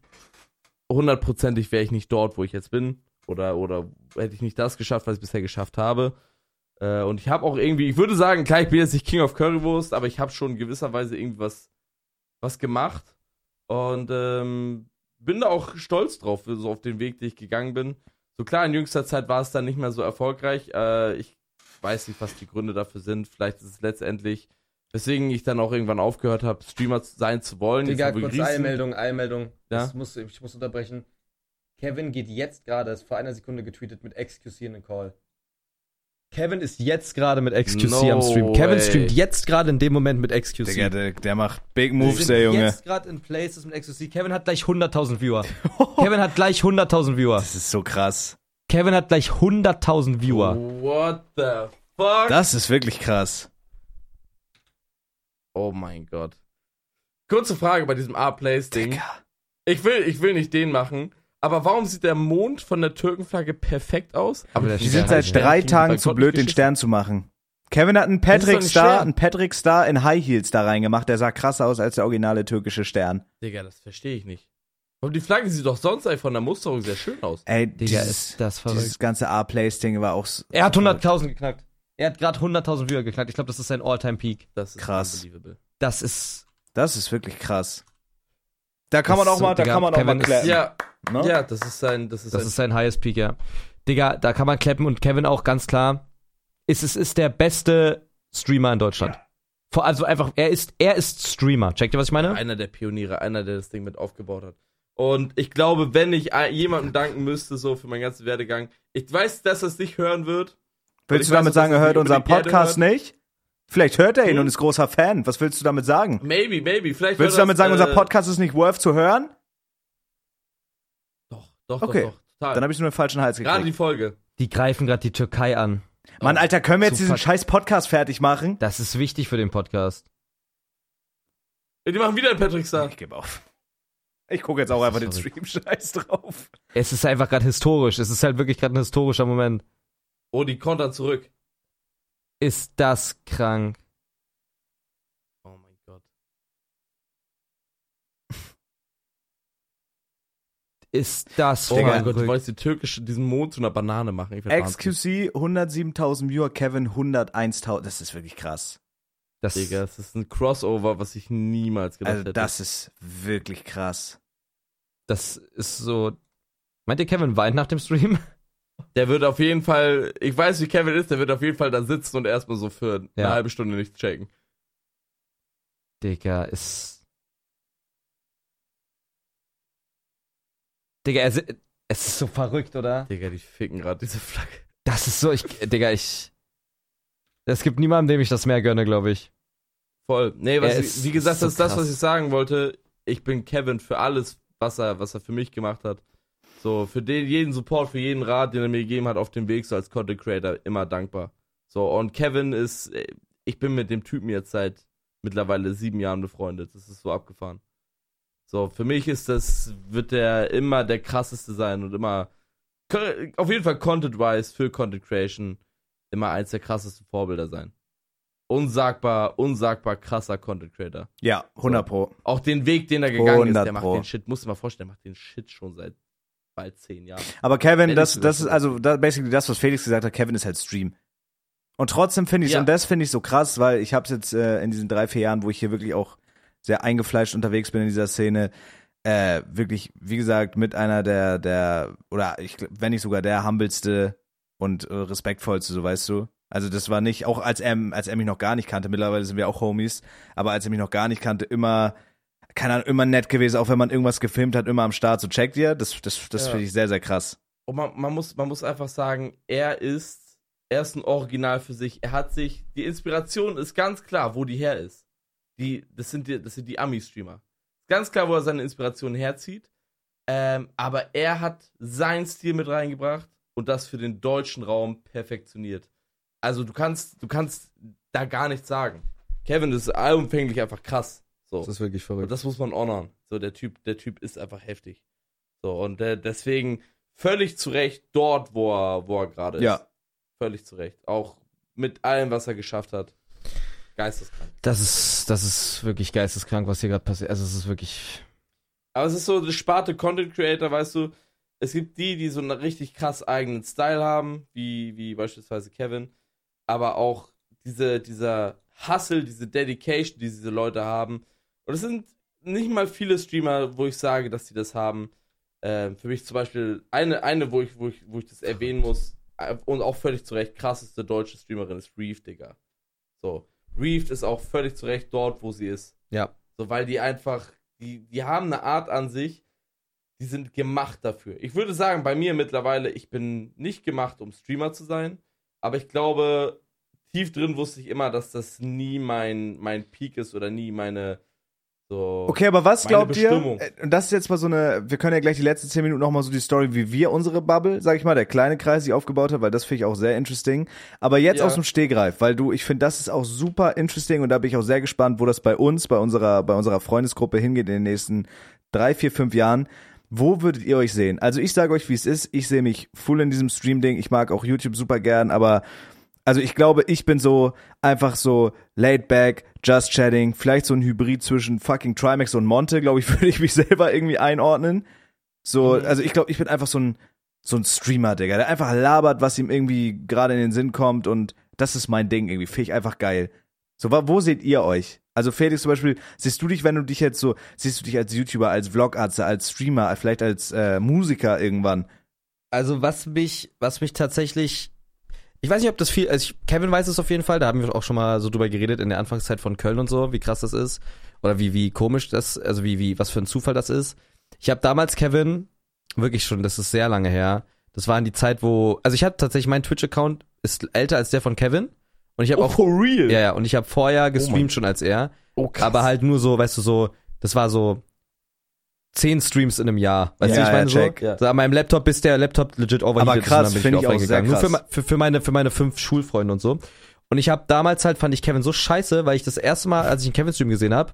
hundertprozentig wäre ich nicht dort, wo ich jetzt bin. Oder, oder hätte ich nicht das geschafft, was ich bisher geschafft habe. Äh, und ich habe auch irgendwie, ich würde sagen, klar, ich bin jetzt nicht King of Currywurst, aber ich habe schon in gewisser Weise irgendwie was, was gemacht. Und ähm, bin da auch stolz drauf, so auf den Weg, den ich gegangen bin. So klar, in jüngster Zeit war es dann nicht mehr so erfolgreich. Äh, ich weiß nicht, was die Gründe dafür sind. Vielleicht ist es letztendlich, weswegen ich dann auch irgendwann aufgehört habe, Streamer sein zu wollen. Digga, kurz Eilmeldung, Eilmeldung. Ja? Das muss, ich muss unterbrechen. Kevin geht jetzt gerade, ist vor einer Sekunde getweetet mit Excuse in den Call. Kevin ist jetzt gerade mit XQC No am Stream. Kevin way. streamt jetzt gerade in dem Moment mit XQC. Digga, der, der macht Big Moves, sind der Junge. jetzt gerade in Places mit XQC. Kevin hat gleich 100.000 Viewer. [laughs] Kevin hat gleich 100.000 Viewer. Das ist so krass. Kevin hat gleich 100.000 Viewer. What the fuck? Das ist wirklich krass. oh mein Gott. Kurze Frage bei diesem A-Place-Ding. Digga. Ich will, ich will nicht den machen, aber warum sieht der Mond von der Türkenflagge perfekt aus? Aber Die sind seit drei Tagen zu blöd, den. Stern zu machen. Kevin hat einen Patrick Star, einen Patrick Star in High Heels da reingemacht. Der sah krasser aus als der originale türkische Stern. Digga, das verstehe ich nicht. Aber die Flagge sieht doch sonst von der Musterung sehr schön aus. Ey, Digga, dieses, ist das verrückt. dieses ganze A-Place-Ding war auch so Er hat 100.000 geknackt. Er hat gerade 100.000 Viewer geknackt. Ich glaube, das ist sein All-Time-Peak. Das ist Krass. unbelievable. Das ist. Das ist wirklich krass. Da kann Das man auch mal, da Digga, kann man auch Kevin mal ist- klappen. Ja, ne? ja, das ist sein, das ist Das sein ist sein Highest Peak, ja. Digga, da kann man klappen und Kevin auch ganz klar. Ist, es ist der beste Streamer in Deutschland. Vor, also einfach, er ist, er ist Streamer. Checkt ihr, was ich meine? einer der Pioniere, einer, der das Ding mit aufgebaut hat. Und ich glaube, wenn ich jemandem danken müsste, so für meinen ganzen Werdegang, ich weiß, dass er es nicht hören wird. Willst du weiß damit sagen, er hört unseren Podcast nicht? Vielleicht hört er ihn Hm? und ist großer Fan. Was willst du damit sagen? Maybe, maybe. Vielleicht Willst du damit das, sagen, äh, unser Podcast ist nicht worth zu hören? Doch, doch, Okay. doch, doch. Total. Dann habe ich nur den falschen Hals Gerade die gekriegt. Folge. Die greifen gerade die Türkei an. Mann, Alter, können wir jetzt diesen scheiß Podcast fertig machen? Das ist wichtig für den Podcast. Ja, Die machen wieder einen Patrick Star. Ich gebe auf. Ich gucke jetzt auch einfach den Stream scheiß drauf. Es ist einfach gerade historisch. Es ist halt wirklich gerade ein historischer Moment. Oh, die kontern zurück. Ist das krank? Oh mein Gott. Ist das Oh Digga. mein Gott, du wolltest die türkische, diesen Mond zu einer Banane machen. Ich werd. XQC 107.000 Viewer, Kevin 101.000. Das ist wirklich krass. Das, Digga, es ist ein Crossover, was ich niemals gedacht Also hätte. das ist wirklich krass. das ist so. Meint ihr, Kevin weint nach dem Stream? Der wird auf jeden Fall, ich weiß, wie Kevin ist, der wird auf jeden Fall da sitzen und erstmal so für eine Ja. halbe Stunde nichts checken. Digga, ist. Digga, es, es ist so verrückt, oder? Digga, die ficken gerade diese Flagge. Das ist so, ich, Digga, ich. Es gibt niemanden, dem ich das mehr gönne, glaube ich. Voll. Nee, was, ist- wie gesagt, so das ist das, was krass. ich sagen wollte. Ich bin Kevin für alles, was er, was er für mich gemacht hat. So, für den, jeden Support, für jeden Rat, den er mir gegeben hat auf dem Weg, so als Content Creator, immer dankbar. So, und Kevin ist, ich bin mit dem Typen jetzt seit mittlerweile sieben Jahren befreundet. Das ist so abgefahren. So, für mich ist das, wird der immer der krasseste sein und immer, auf jeden Fall Content-wise für Content Creation, immer eins der krassesten Vorbilder sein. Unsagbar, unsagbar krasser Content Creator. Ja, 100 Pro. Auch den Weg, den er gegangen ist, 100 der macht Pro. den Shit, musst du mal vorstellen, der macht den Shit schon seit bald zehn Jahren. Aber Kevin, das, das ist das- also da, basically das, was Felix gesagt hat. Kevin ist halt Stream. Und trotzdem finde ich Ja. und das finde ich so krass, weil ich habe es jetzt äh, in diesen drei vier Jahren, wo ich hier wirklich auch sehr eingefleischt unterwegs bin in dieser Szene, äh, wirklich, wie gesagt, mit einer der der oder ich, wenn nicht sogar der humbelste und äh, respektvollste, so weißt du. Also das war nicht auch als er als er mich noch gar nicht kannte. Mittlerweile sind wir auch Homies, aber als er mich noch gar nicht kannte, immer keine Ahnung, immer nett gewesen, auch wenn man irgendwas gefilmt hat, immer am Start. So checkt ihr, das das das Ja. finde ich sehr sehr krass. Und man, man, muss, man muss einfach sagen, er ist, er ist ein Original für sich. Er hat sich, die Inspiration ist ganz klar, wo die her ist. Die, das sind die, das sind die Ami-Streamer. Ganz klar, wo er seine Inspiration herzieht. Ähm, aber er hat seinen Stil mit reingebracht und das für den deutschen Raum perfektioniert. Also du kannst, du kannst da gar nichts sagen. Kevin ist allumfänglich einfach krass. So. Das ist wirklich Und verrückt. das muss man honern. So, der Typ, der Typ ist einfach heftig. So, und äh, deswegen völlig zu Recht dort, wo er, wo er gerade ist. Ja. Völlig zu Recht. Auch mit allem, was er geschafft hat. Geisteskrank. Das ist, das ist wirklich geisteskrank, was hier gerade passiert. Also es ist wirklich. Aber es ist so eine Sparte Content Creator, weißt du. Es gibt die, die so einen richtig krass eigenen Style haben, wie, wie beispielsweise Kevin. Aber auch diese, dieser Hustle, diese Dedication, die diese Leute haben. Und es sind nicht mal viele Streamer, wo ich sage, dass die das haben. Ähm, für mich zum Beispiel eine, eine wo, ich, wo, ich, wo ich das erwähnen muss, äh, und auch völlig zu Recht, krasseste deutsche Streamerin ist Reef, Digga. So. Reef ist auch völlig zu Recht dort, wo sie ist. Ja. So, weil die einfach, die, die haben eine Art an sich, die sind gemacht dafür. Ich würde sagen, bei mir mittlerweile, ich bin nicht gemacht, um Streamer zu sein, Aber ich glaube, tief drin wusste ich immer, dass das nie mein, mein Peak ist oder nie meine so. Okay, aber was glaubt ihr? Bestimmung. äh, Und das ist jetzt mal so eine, wir können ja gleich die letzten zehn Minuten nochmal so die Story, wie wir unsere Bubble, sag ich mal, der kleine Kreis, die aufgebaut hat, weil das finde ich auch sehr interesting. Aber jetzt Ja. aus dem Stehgreif, weil du, ich finde, das ist auch super interesting und da bin ich auch sehr gespannt, wo das bei uns, bei unserer, bei unserer Freundesgruppe hingeht in den nächsten drei, vier, fünf Jahren. Wo würdet ihr euch sehen? Also ich sage euch, wie es ist. Ich sehe mich full in diesem Stream-Ding. Ich mag auch YouTube super gern, aber also ich glaube, ich bin so einfach so laid back, just chatting, vielleicht so ein Hybrid zwischen fucking Trimax und Monte, glaube ich, [laughs] würde ich mich selber irgendwie einordnen. So, Mhm. also ich glaube, ich bin einfach so ein so ein Streamer, Digga, der einfach labert, was ihm irgendwie gerade in den Sinn kommt und das ist mein Ding irgendwie, finde ich einfach geil. So, wo seht ihr euch? Also Felix zum Beispiel, siehst du dich, wenn du dich jetzt so, siehst du dich als YouTuber, als Vlogarzt, als Streamer, vielleicht als äh, Musiker irgendwann? Also was mich, was mich tatsächlich, ich weiß nicht, ob das viel, also ich, Kevin weiß es auf jeden Fall, da haben wir auch schon mal so drüber geredet in der Anfangszeit von Köln und so, wie krass das ist oder wie wie komisch das, also wie wie was für ein Zufall das ist. Ich habe damals Kevin wirklich schon, das ist sehr lange her. Das war in die Zeit, wo, also ich hatte tatsächlich mein Twitch-Account ist älter als der von Kevin und ich habe Oh, auch, for real? ja ja, und ich habe vorher gestreamt Mann. schon als er, Oh, krass. aber halt nur so, weißt du so, das war so zehn Streams in einem Jahr, weißt du, Ja, ich meine ja, so. check. Ja. So, an meinem Laptop, bis der Laptop legit overheated Aber ist, krass, und dann bin find ich auch sehr gegangen. Nur für, krass. für, für, meine, für meine fünf Schulfreunde und so. Und ich habe damals halt, fand ich Kevin so scheiße, weil ich das erste Mal, als ich einen Kevin-Stream gesehen habe,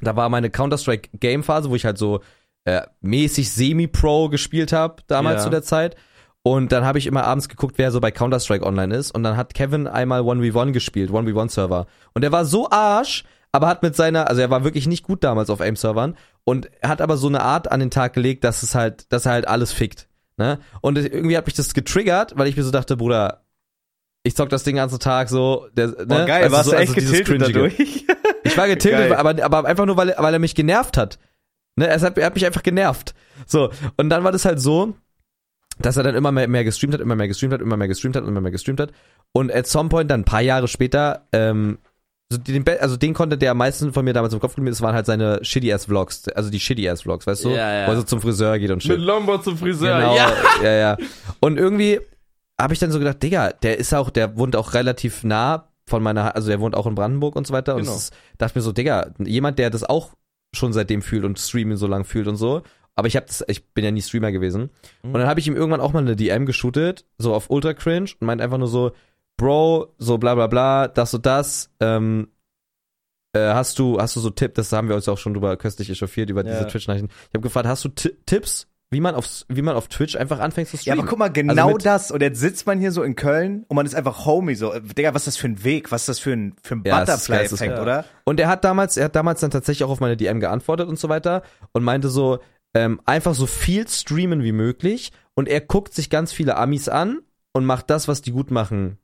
da war meine Counter-Strike-Game-Phase, wo ich halt so äh, mäßig Semi-Pro gespielt habe, damals Ja. zu der Zeit. Und dann habe ich immer abends geguckt, wer so bei Counter-Strike online ist. Und dann hat Kevin einmal 1v1 gespielt, 1v1-Server. Und er war so arsch, aber hat mit seiner, also er war wirklich nicht gut damals auf AIM-Servern. Und hat aber so eine Art an den Tag gelegt, dass es halt, dass er halt alles fickt. Ne? Und irgendwie hat mich das getriggert, weil ich mir so dachte, Bruder, ich zock das den ganzen Tag so. Der, ne? Boah, geil, du, warst so, du also echt dieses getiltet dadurch? [laughs] Ich war getiltet, Geil. aber, aber einfach nur, weil, weil er mich genervt hat. Ne, er, hat, er hat mich einfach genervt. So, und dann war das halt so, dass er dann immer mehr, mehr gestreamt hat, immer mehr gestreamt hat, immer mehr gestreamt hat, immer mehr gestreamt hat. Und at some point, dann ein paar Jahre später, ähm, so den, also den Content, der am meisten von mir damals im Kopf geblieben ist, waren halt seine Shitty-Ass-Vlogs, also die Shitty-Ass-Vlogs, weißt du? Ja, ja. Wo er so zum Friseur geht und shit. Mit Lombo zum Friseur. Genau, Ja. ja, ja. Und irgendwie habe ich dann so gedacht, Digga, der ist auch, der wohnt auch relativ nah von meiner, also der wohnt auch in Brandenburg und so weiter. Und Genau. ist, dachte mir so, Digga, jemand, der das auch schon seitdem fühlt und Streaming so lang fühlt und so. Aber ich hab das, ich bin ja nie Streamer gewesen. Mhm. Und dann habe ich ihm irgendwann auch mal eine DM geshootet, so auf Ultra Cringe und meint einfach nur so, Bro, so bla bla bla, das und das, ähm, äh, hast du, hast du so Tipp, das haben wir uns auch schon drüber köstlich echauffiert, über Ja. diese Twitch-Nachrichten. Ich habe gefragt, hast du Ti- Tipps, wie man auf, wie man auf Twitch einfach anfängt zu Ja, streamen? aber guck mal, genau Also das. Und jetzt sitzt man hier so in Köln und man ist einfach Homie. So, Digga, was ist das für ein Weg? Was ist das für ein, für ein Ja, Butterfly-Effekt, geisteskrank. oder? Und er hat damals, er hat damals dann tatsächlich auch auf meine DM geantwortet und so weiter und meinte so, ähm, einfach so viel streamen wie möglich und er guckt sich ganz viele Amis an und macht das, was die gut machen,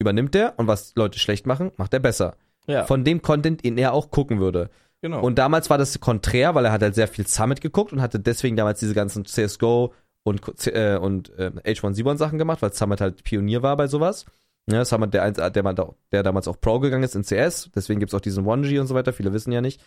übernimmt er und was Leute schlecht machen, macht er besser. Ja, Von dem Content, den er auch gucken würde. genau. Und damals war das konträr, weil er hat halt sehr viel Summit geguckt und hatte deswegen damals diese ganzen CSGO und, äh, und äh, H1Z1 Sachen gemacht, weil Summit halt Pionier war bei sowas. Ja, Summit, der, der, da- der damals auch Pro gegangen ist in CS, deswegen gibt's auch diesen 1G und so weiter, viele wissen ja nicht.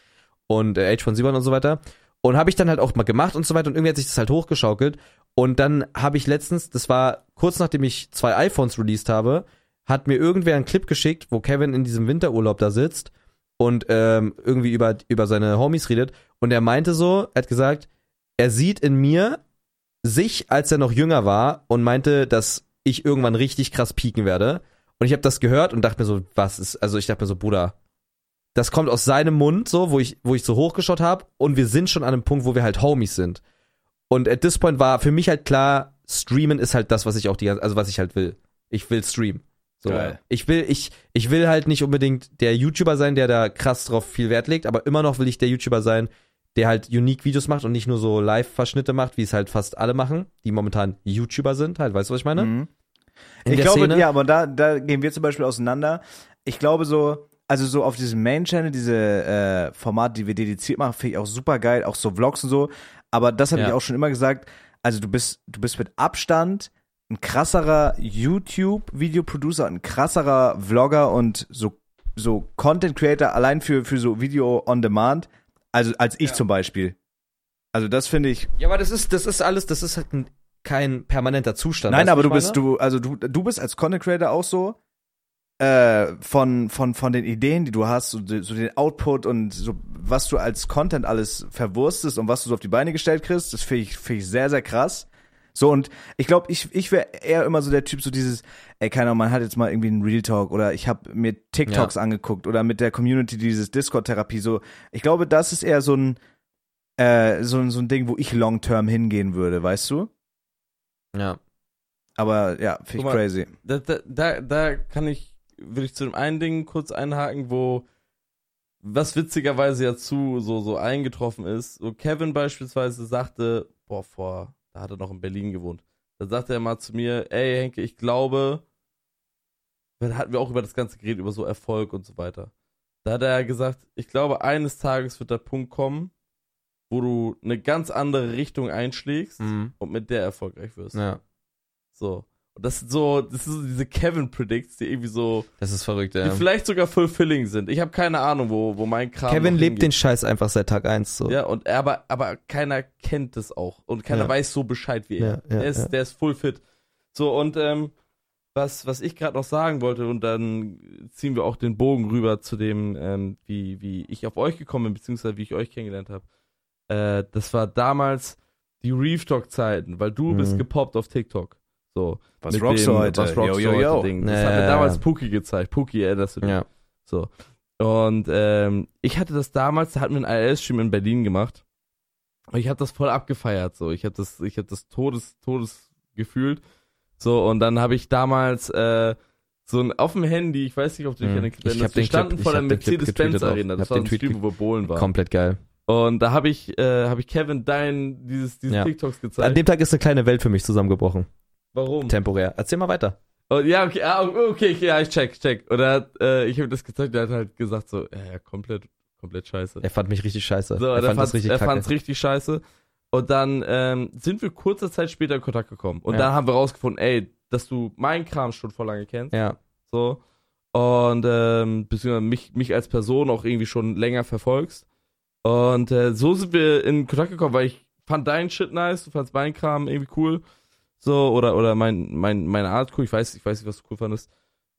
Und äh, H1Z1 und so weiter. Und habe ich dann halt auch mal gemacht und so weiter und irgendwie hat sich das halt hochgeschaukelt. Und dann habe ich letztens, das war kurz nachdem ich zwei iPhones released habe, hat mir irgendwer einen Clip geschickt, wo Kevin in diesem Winterurlaub da sitzt und ähm, irgendwie über, über seine Homies redet. Und er meinte so, er hat gesagt, er sieht in mir sich, als er noch jünger war und meinte, dass ich irgendwann richtig krass pieken werde. Und ich habe das gehört und dachte mir so, was ist, also ich dachte mir so, Bruder, das kommt aus seinem Mund, so, wo ich, wo ich so hochgeschaut habe und wir sind schon an einem Punkt, wo wir halt Homies sind. Und at this point war für mich halt klar, streamen ist halt das, was ich auch die ganze, also was ich halt will. Ich will streamen. So. Geil. Ich will, ich, ich will halt nicht unbedingt der YouTuber sein, der da krass drauf viel Wert legt, aber immer noch will ich der YouTuber sein, der halt unique Videos macht und nicht nur so Live-Verschnitte macht, wie es halt fast alle machen, die momentan YouTuber sind, halt, weißt du, was ich meine? Mhm. Ich glaube, Szene. ja, aber da, da gehen wir zum Beispiel auseinander. Ich glaube so, also so auf diesem Main-Channel, diese äh, Formate, die wir dediziert machen, finde ich auch super geil, auch so Vlogs und so. Aber das habe Ja. ich auch schon immer gesagt. Also du bist, du bist mit Abstand ein krasserer YouTube-Video-Producer, ein krasserer Vlogger und so, so Content-Creator allein für, für so Video on Demand. Also als ich zum Beispiel. Also das finde ich, Ja, aber das ist, das ist alles, das ist halt ein kein permanenter Zustand. Nein, aber du ich bist meine? du also du du bist als Content Creator auch so äh, von von von den Ideen, die du hast, so, so den Output und so was du als Content alles verwurstest und was du so auf die Beine gestellt kriegst, das finde ich finde ich sehr sehr krass. So und ich glaube, ich ich wäre eher immer so der Typ so dieses ey keine Ahnung, man hat jetzt mal irgendwie einen Real Talk oder ich habe mir TikToks angeguckt oder mit der Community dieses Discord Therapie so. Ich glaube, das ist eher so ein äh, so, ein- so ein Ding, wo ich long term hingehen würde, weißt du? Ja. Aber ja, finde ich crazy. Da, da, da, da kann ich, würde ich zu dem einen Ding kurz einhaken, wo was witzigerweise ja zu so, so eingetroffen ist. So Kevin beispielsweise sagte, boah, vor, da hat er noch in Berlin gewohnt. Da sagte er mal zu mir, ey Henke, ich glaube, da hatten wir auch über das Ganze geredet, über so Erfolg und so weiter. Da hat er gesagt, ich glaube, eines Tages wird der Punkt kommen, wo du eine ganz andere Richtung einschlägst Mhm. und mit der erfolgreich wirst. Ja. So. Und das sind so, das sind so diese Kevin-Predicts, die irgendwie so, Das ist verrückt, die ja. vielleicht sogar fulfilling sind. Ich habe keine Ahnung, wo, wo mein Kram Kevin noch lebt den. Scheiß einfach seit Tag eins so. Ja, und er, aber, aber keiner kennt es auch. Und keiner Ja. weiß so Bescheid wie er. Ja, ja, der, ist, ja. der ist full fit. So, und ähm, was, was ich gerade noch sagen wollte, und dann ziehen wir auch den Bogen rüber zu dem, ähm, wie, wie ich auf euch gekommen bin, beziehungsweise wie ich euch kennengelernt habe. Äh, das war damals die Reef Talk-Zeiten, weil du Mhm. bist gepoppt auf TikTok. So. Was rockst dem, du heute? Was rockst yo, du yo, yo. heute Ding. Das Ja, hat mir damals. Puki gezeigt. Puki, erinnerst du dich? Ja. So. Und ähm, ich hatte das damals, da hatten wir einen IRS-Stream in Berlin gemacht. Und ich habe das voll abgefeiert. So, ich habe das, ich habe das Todes, Todes gefühlt. So und dann habe ich damals äh, so ein auf dem Handy, ich weiß nicht, ob du dich Mhm. an den Clip Ich erinnerst, hab den wir standen Clip- vor der hab den Clip Mercedes-Benz getweetet auch. Arena. Ich Das hab war den ein Tweet Stream, wo wir Bohlen waren. Komplett geil. Und da habe ich, äh, habe ich Kevin dein dieses, diese Ja. TikToks An gezeigt. dem Tag ist eine kleine Welt für mich zusammengebrochen. Warum? Temporär. Erzähl mal weiter. Oh, ja, okay, ah, okay, okay, ja, ich check, check. Oder äh, ich habe das gezeigt, der hat halt gesagt so, ja, komplett, komplett scheiße. Er fand mich richtig scheiße. So, er er fand fand's, das richtig er kacke. fand's richtig scheiße. Und dann ähm, sind wir kurze Zeit später in Kontakt gekommen. Und Ja. dann haben wir rausgefunden, ey, dass du meinen Kram schon vor lange kennst. ja. So. Und ähm, beziehungsweise mich, mich als Person auch irgendwie schon länger verfolgst. Und äh, so sind wir in Kontakt gekommen, weil ich fand deinen Shit nice, du fandst meinen Kram irgendwie cool. So, oder, oder mein, mein, meine Art cool. Ich weiß, ich weiß nicht, was du cool fandest.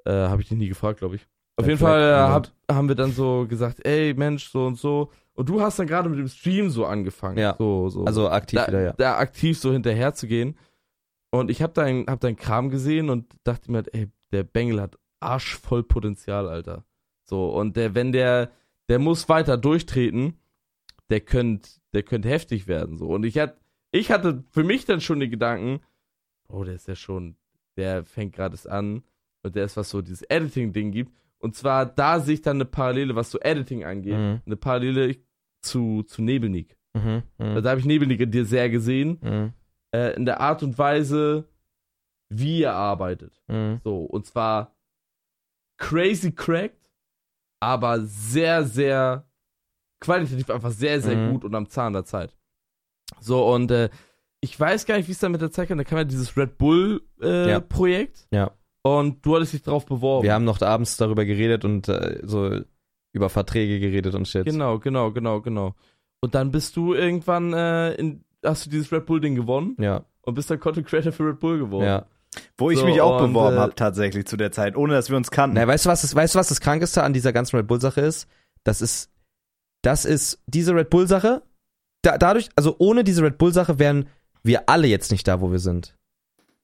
Äh, habe ich dich nie gefragt, glaube ich. Auf Dein jeden Fleck Fall äh, hab, haben wir dann so gesagt, ey Mensch, so und so. Und du hast dann gerade mit dem Stream so angefangen. Ja. So, so. Also aktiv da, wieder, ja. da aktiv so hinterher zu gehen. Und ich habe dein, hab deinen Kram gesehen und dachte mir, halt, ey, der Bengel hat arschvoll Potenzial, Alter. So, und der, wenn der, der muss weiter durchtreten, der könnte, der könnte heftig werden, so. Und ich hatte, ich hatte für mich dann schon die Gedanken, oh, der ist ja schon, der fängt gerade es an und der ist, was so dieses Editing-Ding gibt. Und zwar, da sehe ich dann eine Parallele, was so Editing angeht, Mhm. eine Parallele zu, zu Nebelnik. Mhm. Mhm. Da habe ich Nebelnik in dir sehr gesehen, Mhm. äh, in der Art und Weise, wie er arbeitet. Mhm. So, und zwar crazy cracked, aber sehr, sehr qualitativ einfach sehr, sehr Mhm. gut und am Zahn der Zeit. So, und äh, ich weiß gar nicht, wie es dann mit der Zeit kam. Da kam ja dieses Red Bull äh, Ja. Projekt. Ja. Und du hattest dich drauf beworben. Wir haben noch abends darüber geredet und äh, so über Verträge geredet und shit. Genau, genau, genau, genau. Und dann bist du irgendwann, äh, in, hast du dieses Red Bull-Ding gewonnen Ja, und bist dann Content Creator für Red Bull geworden. ja. Wo ich So, mich auch und, beworben äh, habe tatsächlich zu der Zeit, ohne dass wir uns kannten. Na, weißt du, was das, weißt du, was das Krankeste an dieser ganzen Red Bull-Sache ist? Das ist, das ist diese Red Bull-Sache. Da, dadurch, also ohne diese Red Bull-Sache wären wir alle jetzt nicht da, wo wir sind.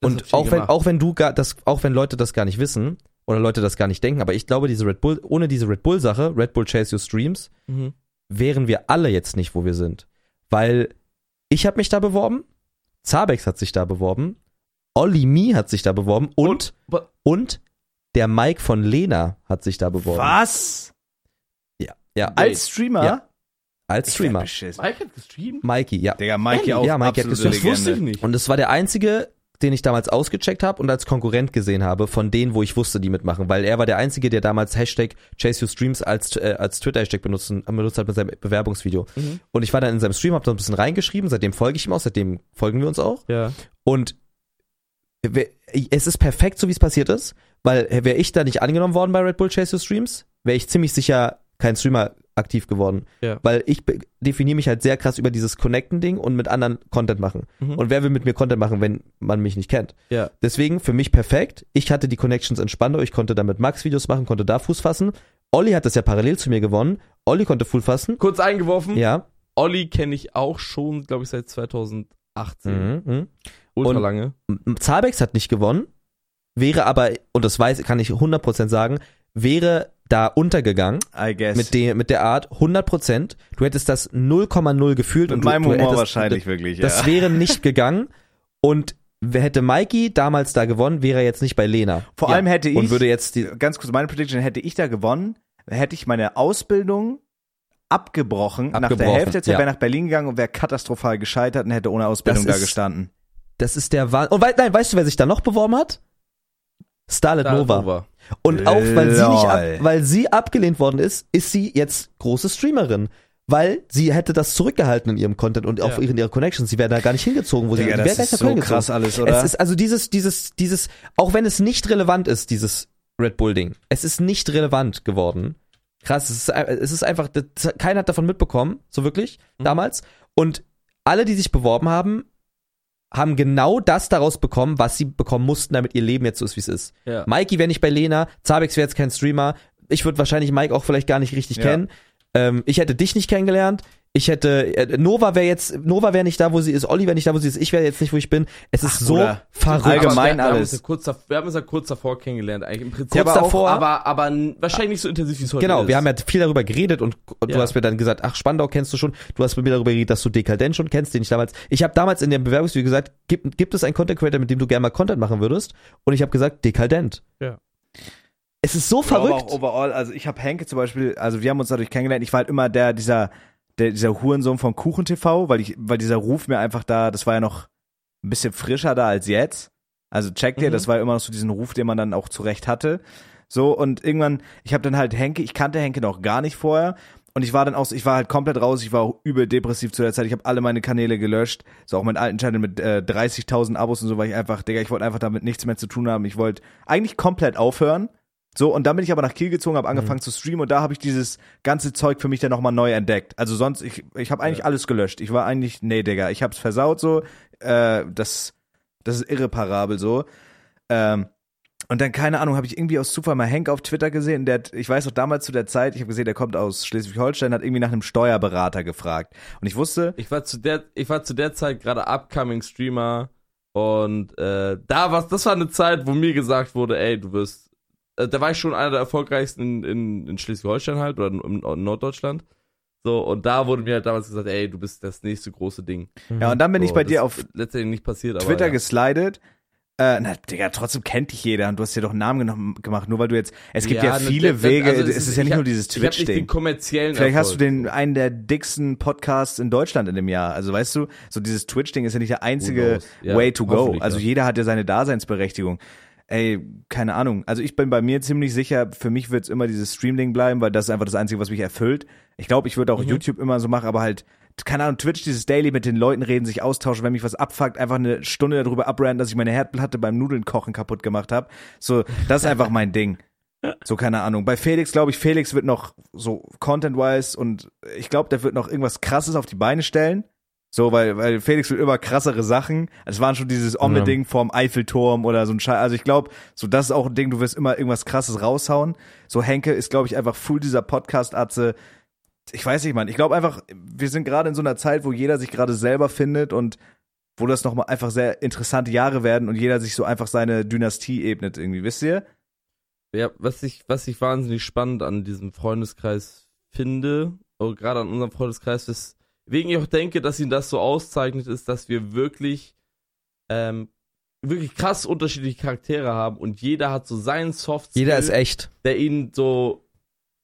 Das Und auch wenn, auch wenn du gar, das, auch wenn Leute das gar nicht wissen oder Leute das gar nicht denken, aber ich glaube, diese Red Bull, ohne diese Red Bull-Sache, Red Bull Chase Your Streams, Mhm. wären wir alle jetzt nicht, wo wir sind. Weil ich habe mich da beworben, Zabex hat sich da beworben, Olli Mi hat sich da beworben und, Und- und, der Mike von Lena hat sich da beworben. Was? Ja, ja, Als Streamer? Ja. Als Streamer. Mike hat gestreamt? Mikey, ja. Digga, Mikey auch Ja, Mikey hat gesagt, Das wusste ich nicht. Und es war der einzige, den ich damals ausgecheckt habe und als Konkurrent gesehen habe, von denen, wo ich wusste, die mitmachen, weil er war der einzige, der damals Hashtag Chase Your Streams als, äh, als Twitter-Hashtag benutzen, benutzt hat mit seinem Bewerbungsvideo. Mhm. Und ich war dann in seinem Stream, hab da ein bisschen reingeschrieben, seitdem folge ich ihm auch, seitdem folgen wir uns auch. Ja. Und es ist perfekt, so wie es passiert ist, weil wäre ich da nicht angenommen worden bei Red Bull Chase Your Streams, wäre ich ziemlich sicher kein Streamer aktiv geworden. Ja. Weil ich definiere mich halt sehr krass über dieses Connecten-Ding und mit anderen Content machen. Mhm. Und wer will mit mir Content machen, wenn man mich nicht kennt? Ja. Deswegen für mich perfekt. Ich hatte die Connections in Spandau, ich konnte damit Max-Videos machen, konnte da Fuß fassen. Olli hat das ja parallel zu mir gewonnen. Olli konnte Fuß fassen. Kurz eingeworfen. Ja. Olli kenne ich auch schon, glaube ich, seit 2018. Mhm. mhm. Ultra Und- lange. Zabex hat nicht gewonnen, wäre aber, und das weiß, kann ich 100% sagen, wäre da untergegangen I guess. mit, dem, mit der Art 100%. Du hättest das 0,0 gefühlt. Mit und meinem du, du Humor hättest, wahrscheinlich wirklich, ja. Das wäre nicht [laughs] gegangen. Und wer hätte Mikey damals da gewonnen, wäre er jetzt nicht bei Lena. Vor Ja. allem hätte ich, Und würde jetzt die, ganz kurz meine Prediction, hätte ich da gewonnen, hätte ich meine Ausbildung abgebrochen, nach der Abgebrochen, Hälfte der Zeit ja. wäre nach Berlin gegangen und wäre katastrophal gescheitert und hätte ohne Ausbildung Das da ist- gestanden. das ist der Wahnsinn. Und wei nein, weißt du, wer sich da noch beworben hat? Starlet Nova. Nova. Und auch weil sie nicht ab, weil sie abgelehnt worden ist, ist sie jetzt große Streamerin. Weil sie hätte das zurückgehalten in ihrem Content und auch Ja. in ihrer Connections. Sie wäre da gar nicht hingezogen, wo sie Digga, die wäre das gar ist so krass alles, oder? Es ist also dieses, dieses, dieses, auch wenn es nicht relevant ist, dieses Red Bull Ding. Es ist nicht relevant geworden. Krass, es ist, es ist einfach, das, keiner hat davon mitbekommen, so wirklich, Mhm. damals. Und alle, die sich beworben haben, haben genau das daraus bekommen, was sie bekommen mussten, damit ihr Leben jetzt so ist, wie es ist. Ja. Mikey wäre nicht bei Lena, Zabex wäre jetzt kein Streamer. Ich würde wahrscheinlich Mike auch vielleicht gar nicht richtig Ja. kennen. Ähm, ich hätte dich nicht kennengelernt. Ich hätte äh, Nova wäre jetzt Nova wäre nicht da, wo sie ist. Olli wäre nicht da, wo sie ist. Ich wäre jetzt nicht, wo ich bin. Es ist Ach, so Bruder. verrückt. Allgemein wir, alles. Wir haben, uns ja kurz, wir haben uns ja kurz davor kennengelernt, eigentlich im Prinzip. Kurz aber davor. Auch, aber, aber wahrscheinlich nicht so intensiv, wie es heute Genau, ist. wir haben ja viel darüber geredet und, und du Ja. hast mir dann gesagt, ach, Spandau kennst du schon. Du hast mit mir darüber geredet, dass du Dekadent schon kennst, den ich damals. Ich habe damals in dem Bewerbungsvideo gesagt, gibt, gibt es einen Content Creator, mit dem du gerne mal Content machen würdest? Und ich habe gesagt, Dekadent. Ja. Es ist so Ja, aber verrückt. auch overall, also ich habe Henke zum Beispiel, also wir haben uns dadurch kennengelernt, ich war halt immer der, dieser, der, dieser Hurensohn vom Kuchen TV, weil ich, weil dieser Ruf mir einfach da, das war ja noch ein bisschen frischer da als jetzt. Also checkt ihr, Mhm. das war immer noch so diesen Ruf, den man dann auch zurecht hatte. So, und irgendwann, ich habe dann halt Henke, ich kannte Henke noch gar nicht vorher. Und ich war dann auch, ich war halt komplett raus, ich war auch übel depressiv zu der Zeit. Ich habe alle meine Kanäle gelöscht, so auch meinen alten Channel mit äh, 30.000 Abos und so, weil ich einfach, Digga, ich wollte einfach damit nichts mehr zu tun haben. Ich wollte eigentlich komplett aufhören. So, und dann bin ich aber nach Kiel gezogen, habe angefangen Mhm. zu streamen und da habe ich dieses ganze Zeug für mich dann nochmal neu entdeckt. Also sonst, ich, ich habe eigentlich alles gelöscht. Ich war eigentlich, nee, Digga, ich hab's versaut so. Äh, das, das ist irreparabel so. Ähm, und dann, keine Ahnung, habe ich irgendwie aus Zufall mal Henk auf Twitter gesehen. Der, ich weiß noch damals zu der Zeit, ich habe gesehen, der kommt aus Schleswig-Holstein, hat irgendwie nach einem Steuerberater gefragt. Und ich wusste, Ich war zu der, ich war zu der Zeit gerade upcoming Streamer und äh, da war das war eine Zeit, wo mir gesagt wurde, ey, du wirst, da war ich schon einer der erfolgreichsten in, in, in Schleswig-Holstein halt oder in, in Norddeutschland. So, und da wurde mir halt damals gesagt, ey, du bist das nächste große Ding. ja, und dann bin so, ich bei dir auf ist letztendlich nicht passiert, aber Twitter ja. geslidet. Äh, na, Digga, trotzdem kennt dich jeder und du hast dir doch einen Namen genom- gemacht, nur weil du jetzt, es gibt ja, ne, viele das- Wege, also es ist, ja ich nicht hab- nur dieses Twitch-Ding. kommerziellen Vielleicht hast du Erfolg. den einen der dicksten Podcasts in Deutschland in dem Jahr. Also weißt du, so dieses Twitch-Ding ist ja nicht der einzige? Ja, Way to go. Also ja. jeder hat ja seine Daseinsberechtigung. Ey, keine Ahnung. Also ich bin bei mir ziemlich sicher, für mich wird es immer dieses Stream-Ding bleiben, weil das ist einfach das Einzige, was mich erfüllt. Ich glaube, ich würde auch Mhm. YouTube immer so machen, aber halt, keine Ahnung, Twitch, dieses Daily mit den Leuten reden, sich austauschen, wenn mich was abfuckt, einfach eine Stunde darüber abranten, dass ich meine Herdplatte beim Nudeln kochen kaputt gemacht habe. So, das ist einfach mein [laughs] Ding. So, keine Ahnung. Bei Felix glaube ich, Felix wird noch so content-wise und ich glaube, der wird noch irgendwas krasses auf die Beine stellen. So, weil, weil Felix will immer krassere Sachen. Es waren schon dieses Omme-Ding vorm Eiffelturm oder so ein Scheiß. Also ich glaube, so das ist auch ein Ding, du wirst immer irgendwas krasses raushauen. So Henke ist, glaube ich, einfach full dieser Podcast-Atze. Ich weiß nicht, Mann. Ich glaube einfach, wir sind gerade in so einer Zeit, wo jeder sich gerade selber findet und wo das nochmal einfach sehr interessante Jahre werden und jeder sich so einfach seine Dynastie ebnet irgendwie, wisst ihr? Ja, was ich, was ich wahnsinnig spannend an diesem Freundeskreis finde, gerade an unserem Freundeskreis, ist, wegen ich auch denke, dass ihn das so auszeichnet, ist, dass wir wirklich, ähm, wirklich krass unterschiedliche Charaktere haben und jeder hat so seinen Soft Jeder ist echt. der ihn so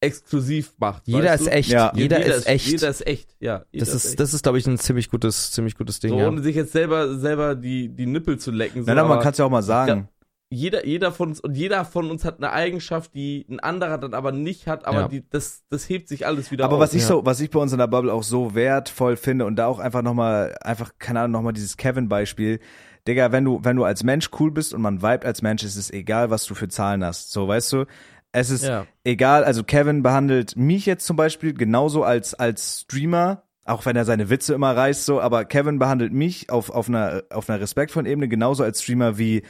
exklusiv macht. Jeder weißt ist du? echt. Ja. Jeder, ist echt. Jeder ist echt, ja. Jeder das ist, echt. das ist, glaube ich, ein ziemlich gutes, ziemlich gutes Ding. so, ja. ohne sich jetzt selber, selber die, die Nippel zu lecken. So, Na, dann, man aber- kann es ja auch mal sagen. Jeder, jeder von uns und jeder von uns hat eine Eigenschaft, die ein anderer dann aber nicht hat, aber Ja. die, das, das hebt sich alles wieder Aber auf. was ich ja. so, was ich bei uns in der Bubble auch so wertvoll finde und da auch einfach nochmal, einfach, keine Ahnung, nochmal dieses Kevin-Beispiel. Digga, wenn du, wenn du als Mensch cool bist und man vibet als Mensch, ist es egal, was du für Zahlen hast. So, weißt du? Es ist Ja. egal, also Kevin behandelt mich jetzt zum Beispiel genauso als, als Streamer, auch wenn er seine Witze immer reißt, so, aber Kevin behandelt mich auf, auf einer, auf einer respektvollen Ebene genauso als Streamer wie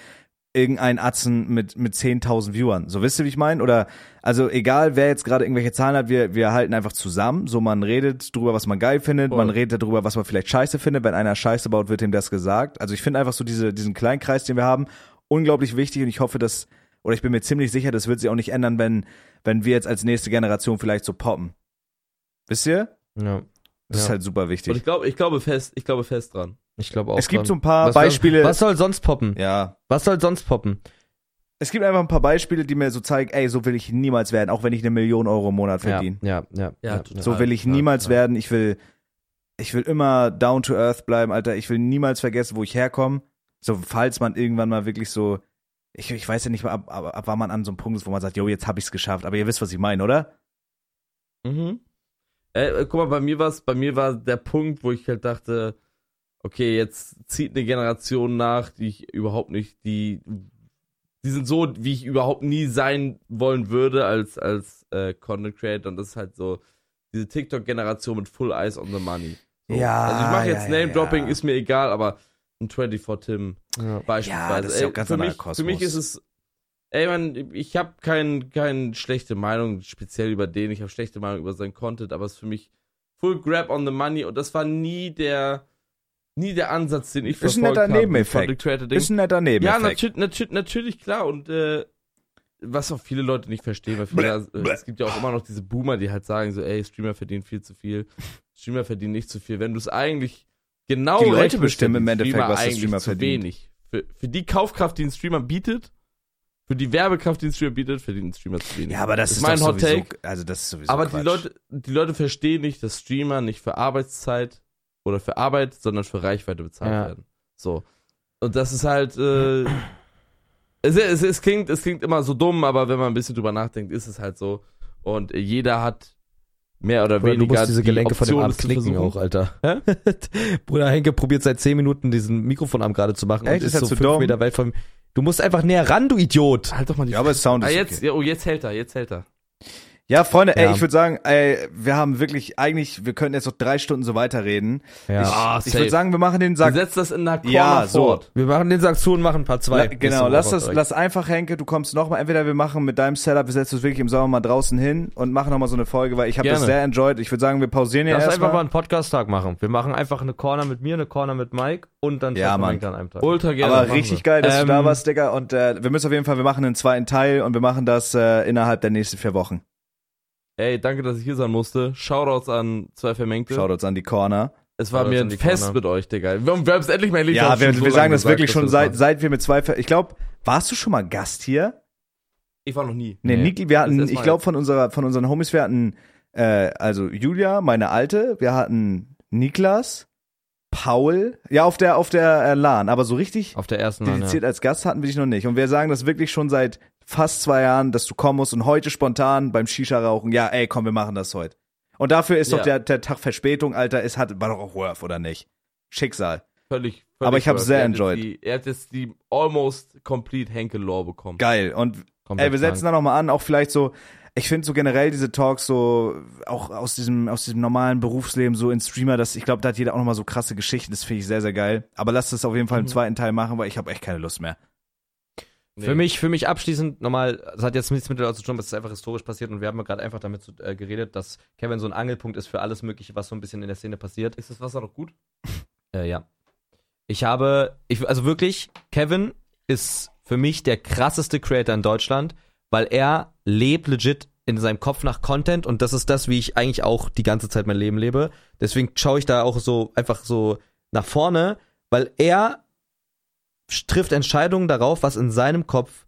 irgendein Atzen mit, mit 10.000 Viewern. So, wisst ihr, wie ich meine? Oder, also egal, wer jetzt gerade irgendwelche Zahlen hat, wir, wir halten einfach zusammen. So, man redet drüber, was man geil findet, Voll. man redet darüber, was man vielleicht scheiße findet. Wenn einer Scheiße baut, wird ihm das gesagt. Also ich finde einfach so diese, diesen kleinen Kreis, den wir haben, unglaublich wichtig und ich hoffe, dass, oder ich bin mir ziemlich sicher, das wird sich auch nicht ändern, wenn, wenn wir jetzt als nächste Generation vielleicht so poppen. Wisst ihr? Ja. Das ist Ja. halt super Und wichtig. ich glaube, ich glaube fest, ich glaube fest dran. Ich glaube auch. Es gibt dran. so ein paar was Beispiele. Soll, was soll sonst poppen? ja. Was soll sonst poppen? Es gibt einfach ein paar Beispiele, die mir so zeigen, ey, so will ich niemals werden, auch wenn ich eine Million Euro im Monat Ja, verdiene. ja, ja. Ja, ja, total. So will ich ja, niemals ja. werden. Ich will, ich will immer down to earth bleiben, Alter. Ich will niemals vergessen, wo ich herkomme. So, falls man irgendwann mal wirklich so, ich, ich weiß ja nicht mal, ab, ab, ab wann man an so einem Punkt ist, wo man sagt, yo, jetzt hab ich's geschafft. Aber ihr wisst, was ich meine, oder? Mhm. Äh, äh, guck mal, bei mir war's, bei mir war der Punkt, wo ich halt dachte, okay, jetzt zieht eine Generation nach, die ich überhaupt nicht, die, die sind so, wie ich überhaupt nie sein wollen würde als, als äh, Content Creator. Und das ist halt so, diese TikTok-Generation mit Full Eyes on the Money. So. Ja, Also ich mache ja, jetzt ja, Name-Dropping, ja. ist mir egal, aber ein 24 Tim Ja. beispielsweise. das ist ja Ey, ganz für, mich, Kosmos. für mich ist es, ey man, ich habe kein, keine schlechte Meinung speziell über den, ich habe schlechte Meinung über seinen Content, aber es ist für mich full grab on the money und das war nie der, nie der Ansatz, den ich Ist ein verfolgt netter habe. mit Nebeneffekt. Content Creator Ding. Ist ein netter Ja, Nebeneffekt. natürlich, natürlich, natürlich, klar und äh, was auch viele Leute nicht verstehen, weil viele, äh, es gibt ja auch immer noch diese Boomer, die halt sagen so, ey, Streamer verdienen viel zu viel, Streamer verdienen nicht zu viel. Wenn du es eigentlich genau Die Leute bestimmen im Endeffekt, was der Streamer zu verdient. wenig. Für, für die Kaufkraft, die ein Streamer bietet, für die Werbekraft, die ein Streamer bietet, verdient ein Streamer zu wenig. ja, aber das ist, mein doch Hot sowieso, Take. also das ist sowieso Aber Quatsch. die Leute, die Leute verstehen nicht, dass Streamer nicht für Arbeitszeit oder für Arbeit, sondern für Reichweite bezahlt Ja. werden. So. Und das ist halt, äh, es, es, es, klingt, es klingt immer so dumm, aber wenn man ein bisschen drüber nachdenkt, ist es halt so. Und jeder hat mehr oder Bruder, du weniger musst diese die Gelenke von dem Option, Arm knicken auch, Alter. [laughs] Bruder Henke probiert seit 10 Minuten diesen Mikrofonarm gerade zu machen Echt? und Ist ist so zu 5 dumm? Meter weit von Du musst einfach näher ran, du Idiot. Halt doch mal die Ja, aber Sound ah, ist jetzt, okay. ja, oh, jetzt hält er, jetzt hält er. Ja, Freunde, ey, Ja. ich würde sagen, ey, wir haben wirklich, eigentlich, wir können jetzt noch drei Stunden so weiterreden. Ja. Ah, Ich würde sagen, wir machen den Du Sack. setzt das in der Corner Ja, so. fort. Wir machen den Sack zu und machen Part 2. La, genau, lass das, lass einfach, Henke, du kommst nochmal, entweder wir machen mit deinem Setup, wir setzen uns wirklich im Sommer mal draußen hin und machen nochmal so eine Folge, weil ich habe das Gerne. sehr enjoyed. Ich würde sagen, wir pausieren ja Lass einfach mal einen Podcast-Tag machen. Wir machen einfach eine Corner mit mir, eine Corner mit Mike und dann Ja. Henke an einem Tag. Ultra gerne. Aber richtig wir. geil, dass du Ähm, da warst, Digga. Und äh, wir müssen auf jeden Fall, wir machen einen zweiten Teil und wir machen das äh, innerhalb der nächsten vier Wochen. Ey, danke, dass ich hier sein musste. Shoutouts an zwei Vermengte. Schaut uns an die Corner. Es war Shoutouts mir ein Fest Corner. mit euch, Digga. Wir, wir haben es endlich mein Lied. Ja, wir, wir sagen das wirklich schon seit, seit. wir mit zwei, Ver- ich glaube, warst du schon mal Gast hier? Ich war noch nie. Nee, Nee. Niki, wir hatten, ich mal glaube von unserer, von unseren Homies, wir hatten, äh, also Julia, meine Alte, wir hatten Niklas, Paul, ja auf der, auf der äh, LAN, aber so richtig Auf der ersten Mann, ja. dediziert als Gast hatten wir dich noch nicht. Und wir sagen das wirklich schon seit fast zwei Jahren, dass du kommen musst und heute spontan beim Shisha rauchen, ja, ey, komm, wir machen das heute. Und dafür ist Ja. doch der, der Tag Verspätung, Alter, ist hat, war doch auch worth, oder nicht? Schicksal. Völlig. völlig Aber ich worth. sehr Er enjoyed. Die, er hat jetzt die almost complete Henkel-Lore bekommen. Geil. Und Komplett Ey, wir setzen da noch mal an, auch vielleicht so, ich finde so generell diese Talks so, auch aus diesem, aus diesem normalen Berufsleben, so in Streamer, das, ich glaube, da hat jeder auch noch mal so krasse Geschichten, das finde ich sehr, sehr geil. Aber lasst es auf jeden Fall im Mhm. zweiten Teil machen, weil ich habe echt keine Lust mehr. Nee. Für mich, für mich abschließend nochmal, das hat jetzt nichts mit der zu tun, es ist einfach historisch passiert und wir haben ja gerade einfach damit zu, äh, geredet, dass Kevin so ein Angelpunkt ist für alles Mögliche, was so ein bisschen in der Szene passiert. Ist das Wasser noch gut? Äh, ja. Ich habe, ich, also wirklich, Kevin ist für mich der krasseste Creator in Deutschland, weil er lebt legit in seinem Kopf nach Content und das ist das, wie ich eigentlich auch die ganze Zeit mein Leben lebe. Deswegen schaue ich da auch so einfach so nach vorne, weil er trifft Entscheidungen darauf, was in seinem Kopf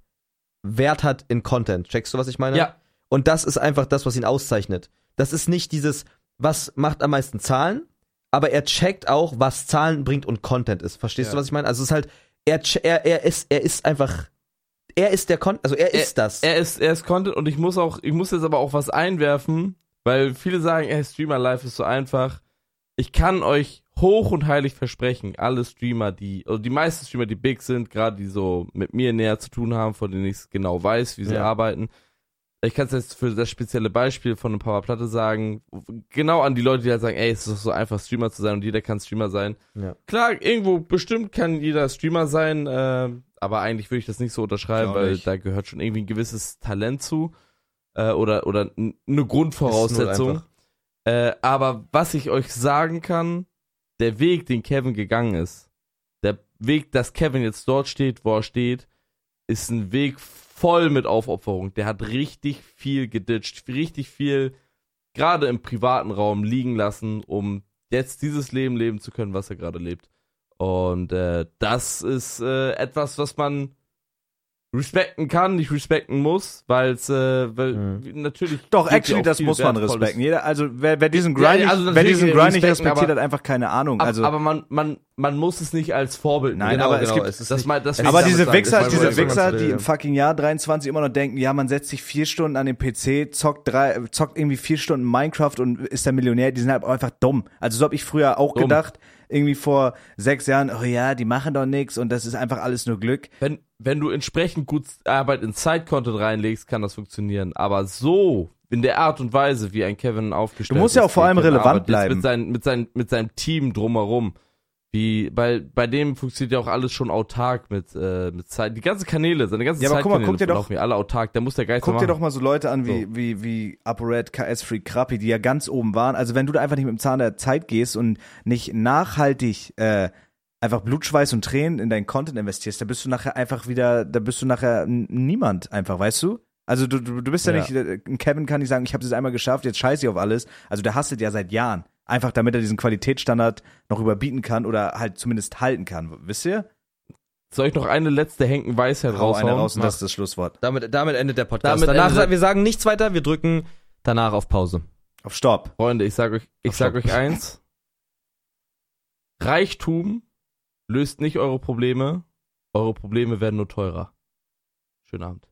Wert hat in Content. Checkst du, was ich meine? Ja. Und das ist einfach das, was ihn auszeichnet. Das ist nicht dieses, was macht am meisten Zahlen, aber er checkt auch, was Zahlen bringt und Content ist. Verstehst Ja. du, was ich meine? Also es ist halt, er, er, er ist, er ist einfach, er ist der Content, also er, Er- ist das. Er ist, er ist Content und ich muss auch, ich muss jetzt aber auch was einwerfen, weil viele sagen, ey, Streamer Live ist so einfach. Ich kann euch hoch und heilig versprechen, alle Streamer, die, also die meisten Streamer, die big sind, gerade die so mit mir näher zu tun haben, von denen ich genau weiß, wie sie Ja. arbeiten, ich kann es jetzt für das spezielle Beispiel von einem Powerplatte sagen, genau an die Leute, die halt sagen, ey, es ist doch so einfach Streamer zu sein und jeder kann Streamer sein. Ja. Klar, irgendwo bestimmt kann jeder Streamer sein, äh, aber eigentlich würde ich das nicht so unterschreiben, weil da gehört schon irgendwie ein gewisses Talent zu äh, oder oder eine Grundvoraussetzung. Äh, aber was ich euch sagen kann, der Weg, den Kevin gegangen ist, der Weg, dass Kevin jetzt dort steht, wo er steht, ist ein Weg voll mit Aufopferung. Der hat richtig viel geditcht, richtig viel gerade im privaten Raum liegen lassen, um jetzt dieses Leben leben zu können, was er gerade lebt. Und äh, das ist äh, etwas, was man respekten kann, nicht respekten muss, weil es äh, weil Mhm. natürlich Doch, actually, das muss man respekten. Jeder, also wer, wer diesen Grind, ja, also wer diesen Grind nicht respektiert, aber- hat einfach keine Ahnung. Also, aber man, man, man muss es nicht als Vorbild Nein, nehmen. aber es gibt- es ist das nicht- mein, das aber diese sagen. Wichser, Das diese. Wichser, die im fucking Jahr 23 immer noch denken, ja, man setzt sich vier Stunden an den PC, zockt drei, zockt irgendwie vier Stunden Minecraft und ist der Millionär, die sind halt einfach dumm. Also so habe ich früher auch Dumm. gedacht, irgendwie vor sechs Jahren, oh ja, die machen doch nichts und das ist einfach alles nur Glück. Wenn, wenn du entsprechend gut Arbeit in Side-Content reinlegst, kann das funktionieren. Aber so, in der Art und Weise, wie ein Kevin aufgestellt Du musst ja auch vor allem relevant bleiben. Mit, seinen, mit, seinen, mit seinem Team drumherum. Wie, bei, bei dem funktioniert ja auch alles schon autark mit, äh, mit Zeit. Die ganzen Kanäle, seine ganzen Ja, aber guck mal, guck dir doch- alle autark. Der muss der Geist Guck dir machen. doch mal so Leute an wie, wie, wie ApoRed, KS Free, Krappi, die ja ganz oben waren. Also wenn du da einfach nicht mit dem Zahn der Zeit gehst und nicht nachhaltig äh, einfach Blut, Schweiß und Tränen in deinen Content investierst, da bist du nachher einfach wieder, da bist du nachher niemand einfach, weißt du? Also du, du, du bist ja, Ja. nicht, äh, Kevin kann nicht sagen, ich habe es jetzt einmal geschafft, jetzt scheiße ich auf alles. Also der hustelt ja seit Jahren. Einfach damit er diesen Qualitätsstandard noch überbieten kann oder halt zumindest halten kann. Wisst ihr? Soll ich noch eine letzte Henken Weisheit Hau raushauen? eine raus und Mach. das ist das Schlusswort. Damit, damit endet der Podcast. Damit danach, endet- wir sagen nichts weiter, wir drücken danach auf Pause. Auf Stopp. Freunde, ich sag euch, ich sag stopp. euch eins. Reichtum löst nicht eure Probleme. Eure Probleme werden nur teurer. Schönen Abend.